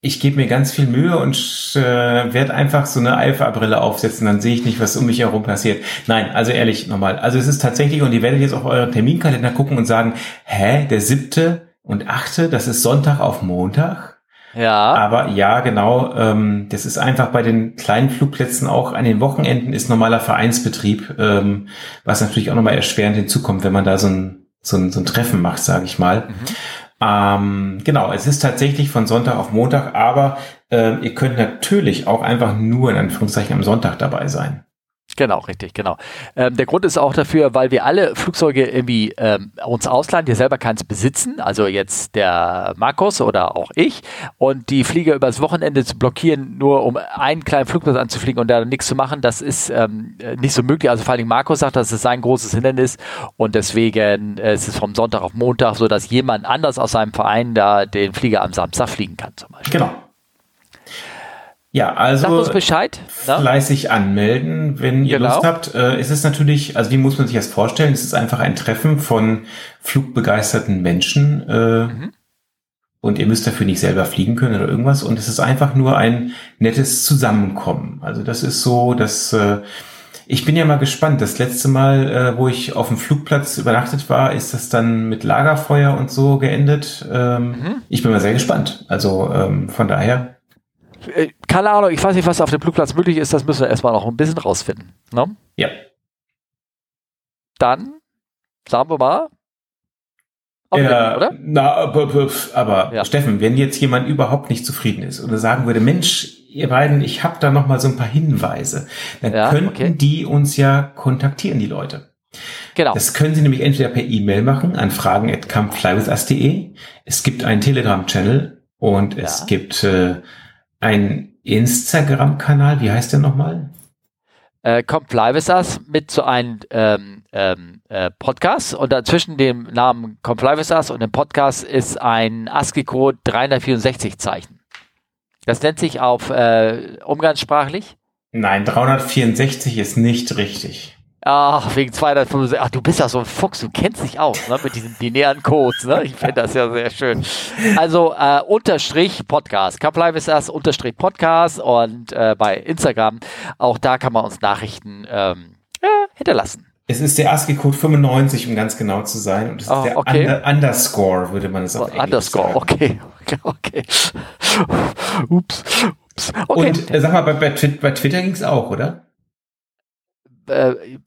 Speaker 2: ich gebe mir ganz viel Mühe und äh, werde einfach so eine Alpha-Brille aufsetzen, dann sehe ich nicht, was um mich herum passiert. Nein, also ehrlich nochmal. Also es ist tatsächlich, und ihr werdet jetzt auf euren Terminkalender gucken und sagen, hä, der siebte und achte, das ist Sonntag auf Montag?
Speaker 1: Ja.
Speaker 2: Aber ja, genau, ähm, das ist einfach bei den kleinen Flugplätzen auch an den Wochenenden ist normaler Vereinsbetrieb, ähm, was natürlich auch nochmal erschwerend hinzukommt, wenn man da so ein, so ein, so ein Treffen macht, sage ich mal. Mhm. Ähm, genau, es ist tatsächlich von Sonntag auf Montag, aber äh, ihr könnt natürlich auch einfach nur in Anführungszeichen am Sonntag dabei sein.
Speaker 1: Genau, richtig, genau. Ähm, der Grund ist auch dafür, weil wir alle Flugzeuge irgendwie ähm, uns ausleihen, die selber keins besitzen, also jetzt der Markus oder auch ich, und die Flieger übers Wochenende zu blockieren, nur um einen kleinen Flugplatz anzufliegen und da nichts zu machen, das ist ähm, nicht so möglich. Also vor allem Markus sagt, das ist sein großes Hindernis und deswegen äh, ist es vom Sonntag auf Montag so, dass jemand anders aus seinem Verein da den Flieger am Samstag fliegen kann zum
Speaker 2: Beispiel. Genau. Ja, also Sag
Speaker 1: uns Bescheid,
Speaker 2: ne? fleißig anmelden, wenn ihr genau. Lust habt. Äh, es ist natürlich, also wie muss man sich das vorstellen? Es ist einfach ein Treffen von flugbegeisterten Menschen äh, mhm. und ihr müsst dafür nicht selber fliegen können oder irgendwas. Und es ist einfach nur ein nettes Zusammenkommen. Also das ist so, dass äh, ich bin ja mal gespannt. Das letzte Mal, äh, wo ich auf dem Flugplatz übernachtet war, ist das dann mit Lagerfeuer und so geendet. Ähm, mhm. Ich bin mal sehr gespannt. Also ähm, von daher
Speaker 1: keine Ahnung, ich weiß nicht, was auf dem Flugplatz möglich ist, das müssen wir erstmal noch ein bisschen rausfinden. Ne?
Speaker 2: Ja.
Speaker 1: Dann sagen wir mal.
Speaker 2: Ja, oder? Na, aber, aber ja. Steffen, wenn jetzt jemand überhaupt nicht zufrieden ist oder sagen würde, Mensch, ihr beiden, ich habe da noch mal so ein paar Hinweise, dann ja, könnten okay. die uns ja kontaktieren, die Leute. Genau. Das können Sie nämlich entweder per E-Mail machen an fragen@comeflywithus.de. Es gibt einen Telegram-Channel und ja. es gibt äh, ein Instagram-Kanal, wie heißt der nochmal?
Speaker 1: Äh, Comply with Us mit so einem ähm, ähm, äh, Podcast und dazwischen dem Namen Comply with Us und dem Podcast ist ein ASCII-Code 364 Zeichen. Das nennt sich auf äh, umgangssprachlich?
Speaker 2: Nein, 364 ist nicht richtig.
Speaker 1: Ach, wegen 265. Ach, du bist ja so ein Fuchs, du kennst dich aus, ne, mit diesen binären Codes, ne? Ich finde das ja sehr schön. Also, äh, Unterstrich Podcast. Comply ist das, Unterstrich Podcast und äh, bei Instagram, auch da kann man uns Nachrichten ähm, äh, hinterlassen.
Speaker 2: Es ist der ASCII-Code 95, um ganz genau zu sein. Und es oh, ist der okay. Under Underscore, würde man es auf
Speaker 1: oh, Underscore, sagen. okay. Okay, (laughs) okay. Ups.
Speaker 2: Ups. Okay. Und äh, sag mal, bei, bei, bei Twitter ging es auch, oder?
Speaker 1: Äh,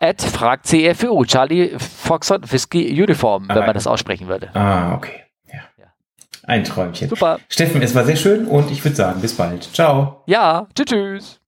Speaker 1: at fragt CFU, Charlie Foxtrot Whisky Uniform, wenn man das aussprechen würde.
Speaker 2: Ah, okay. Ja. ja. Ein Träumchen. Super. Steffen, es war sehr schön und ich würde sagen, bis bald. Ciao.
Speaker 1: Ja, tschüss. tschüss.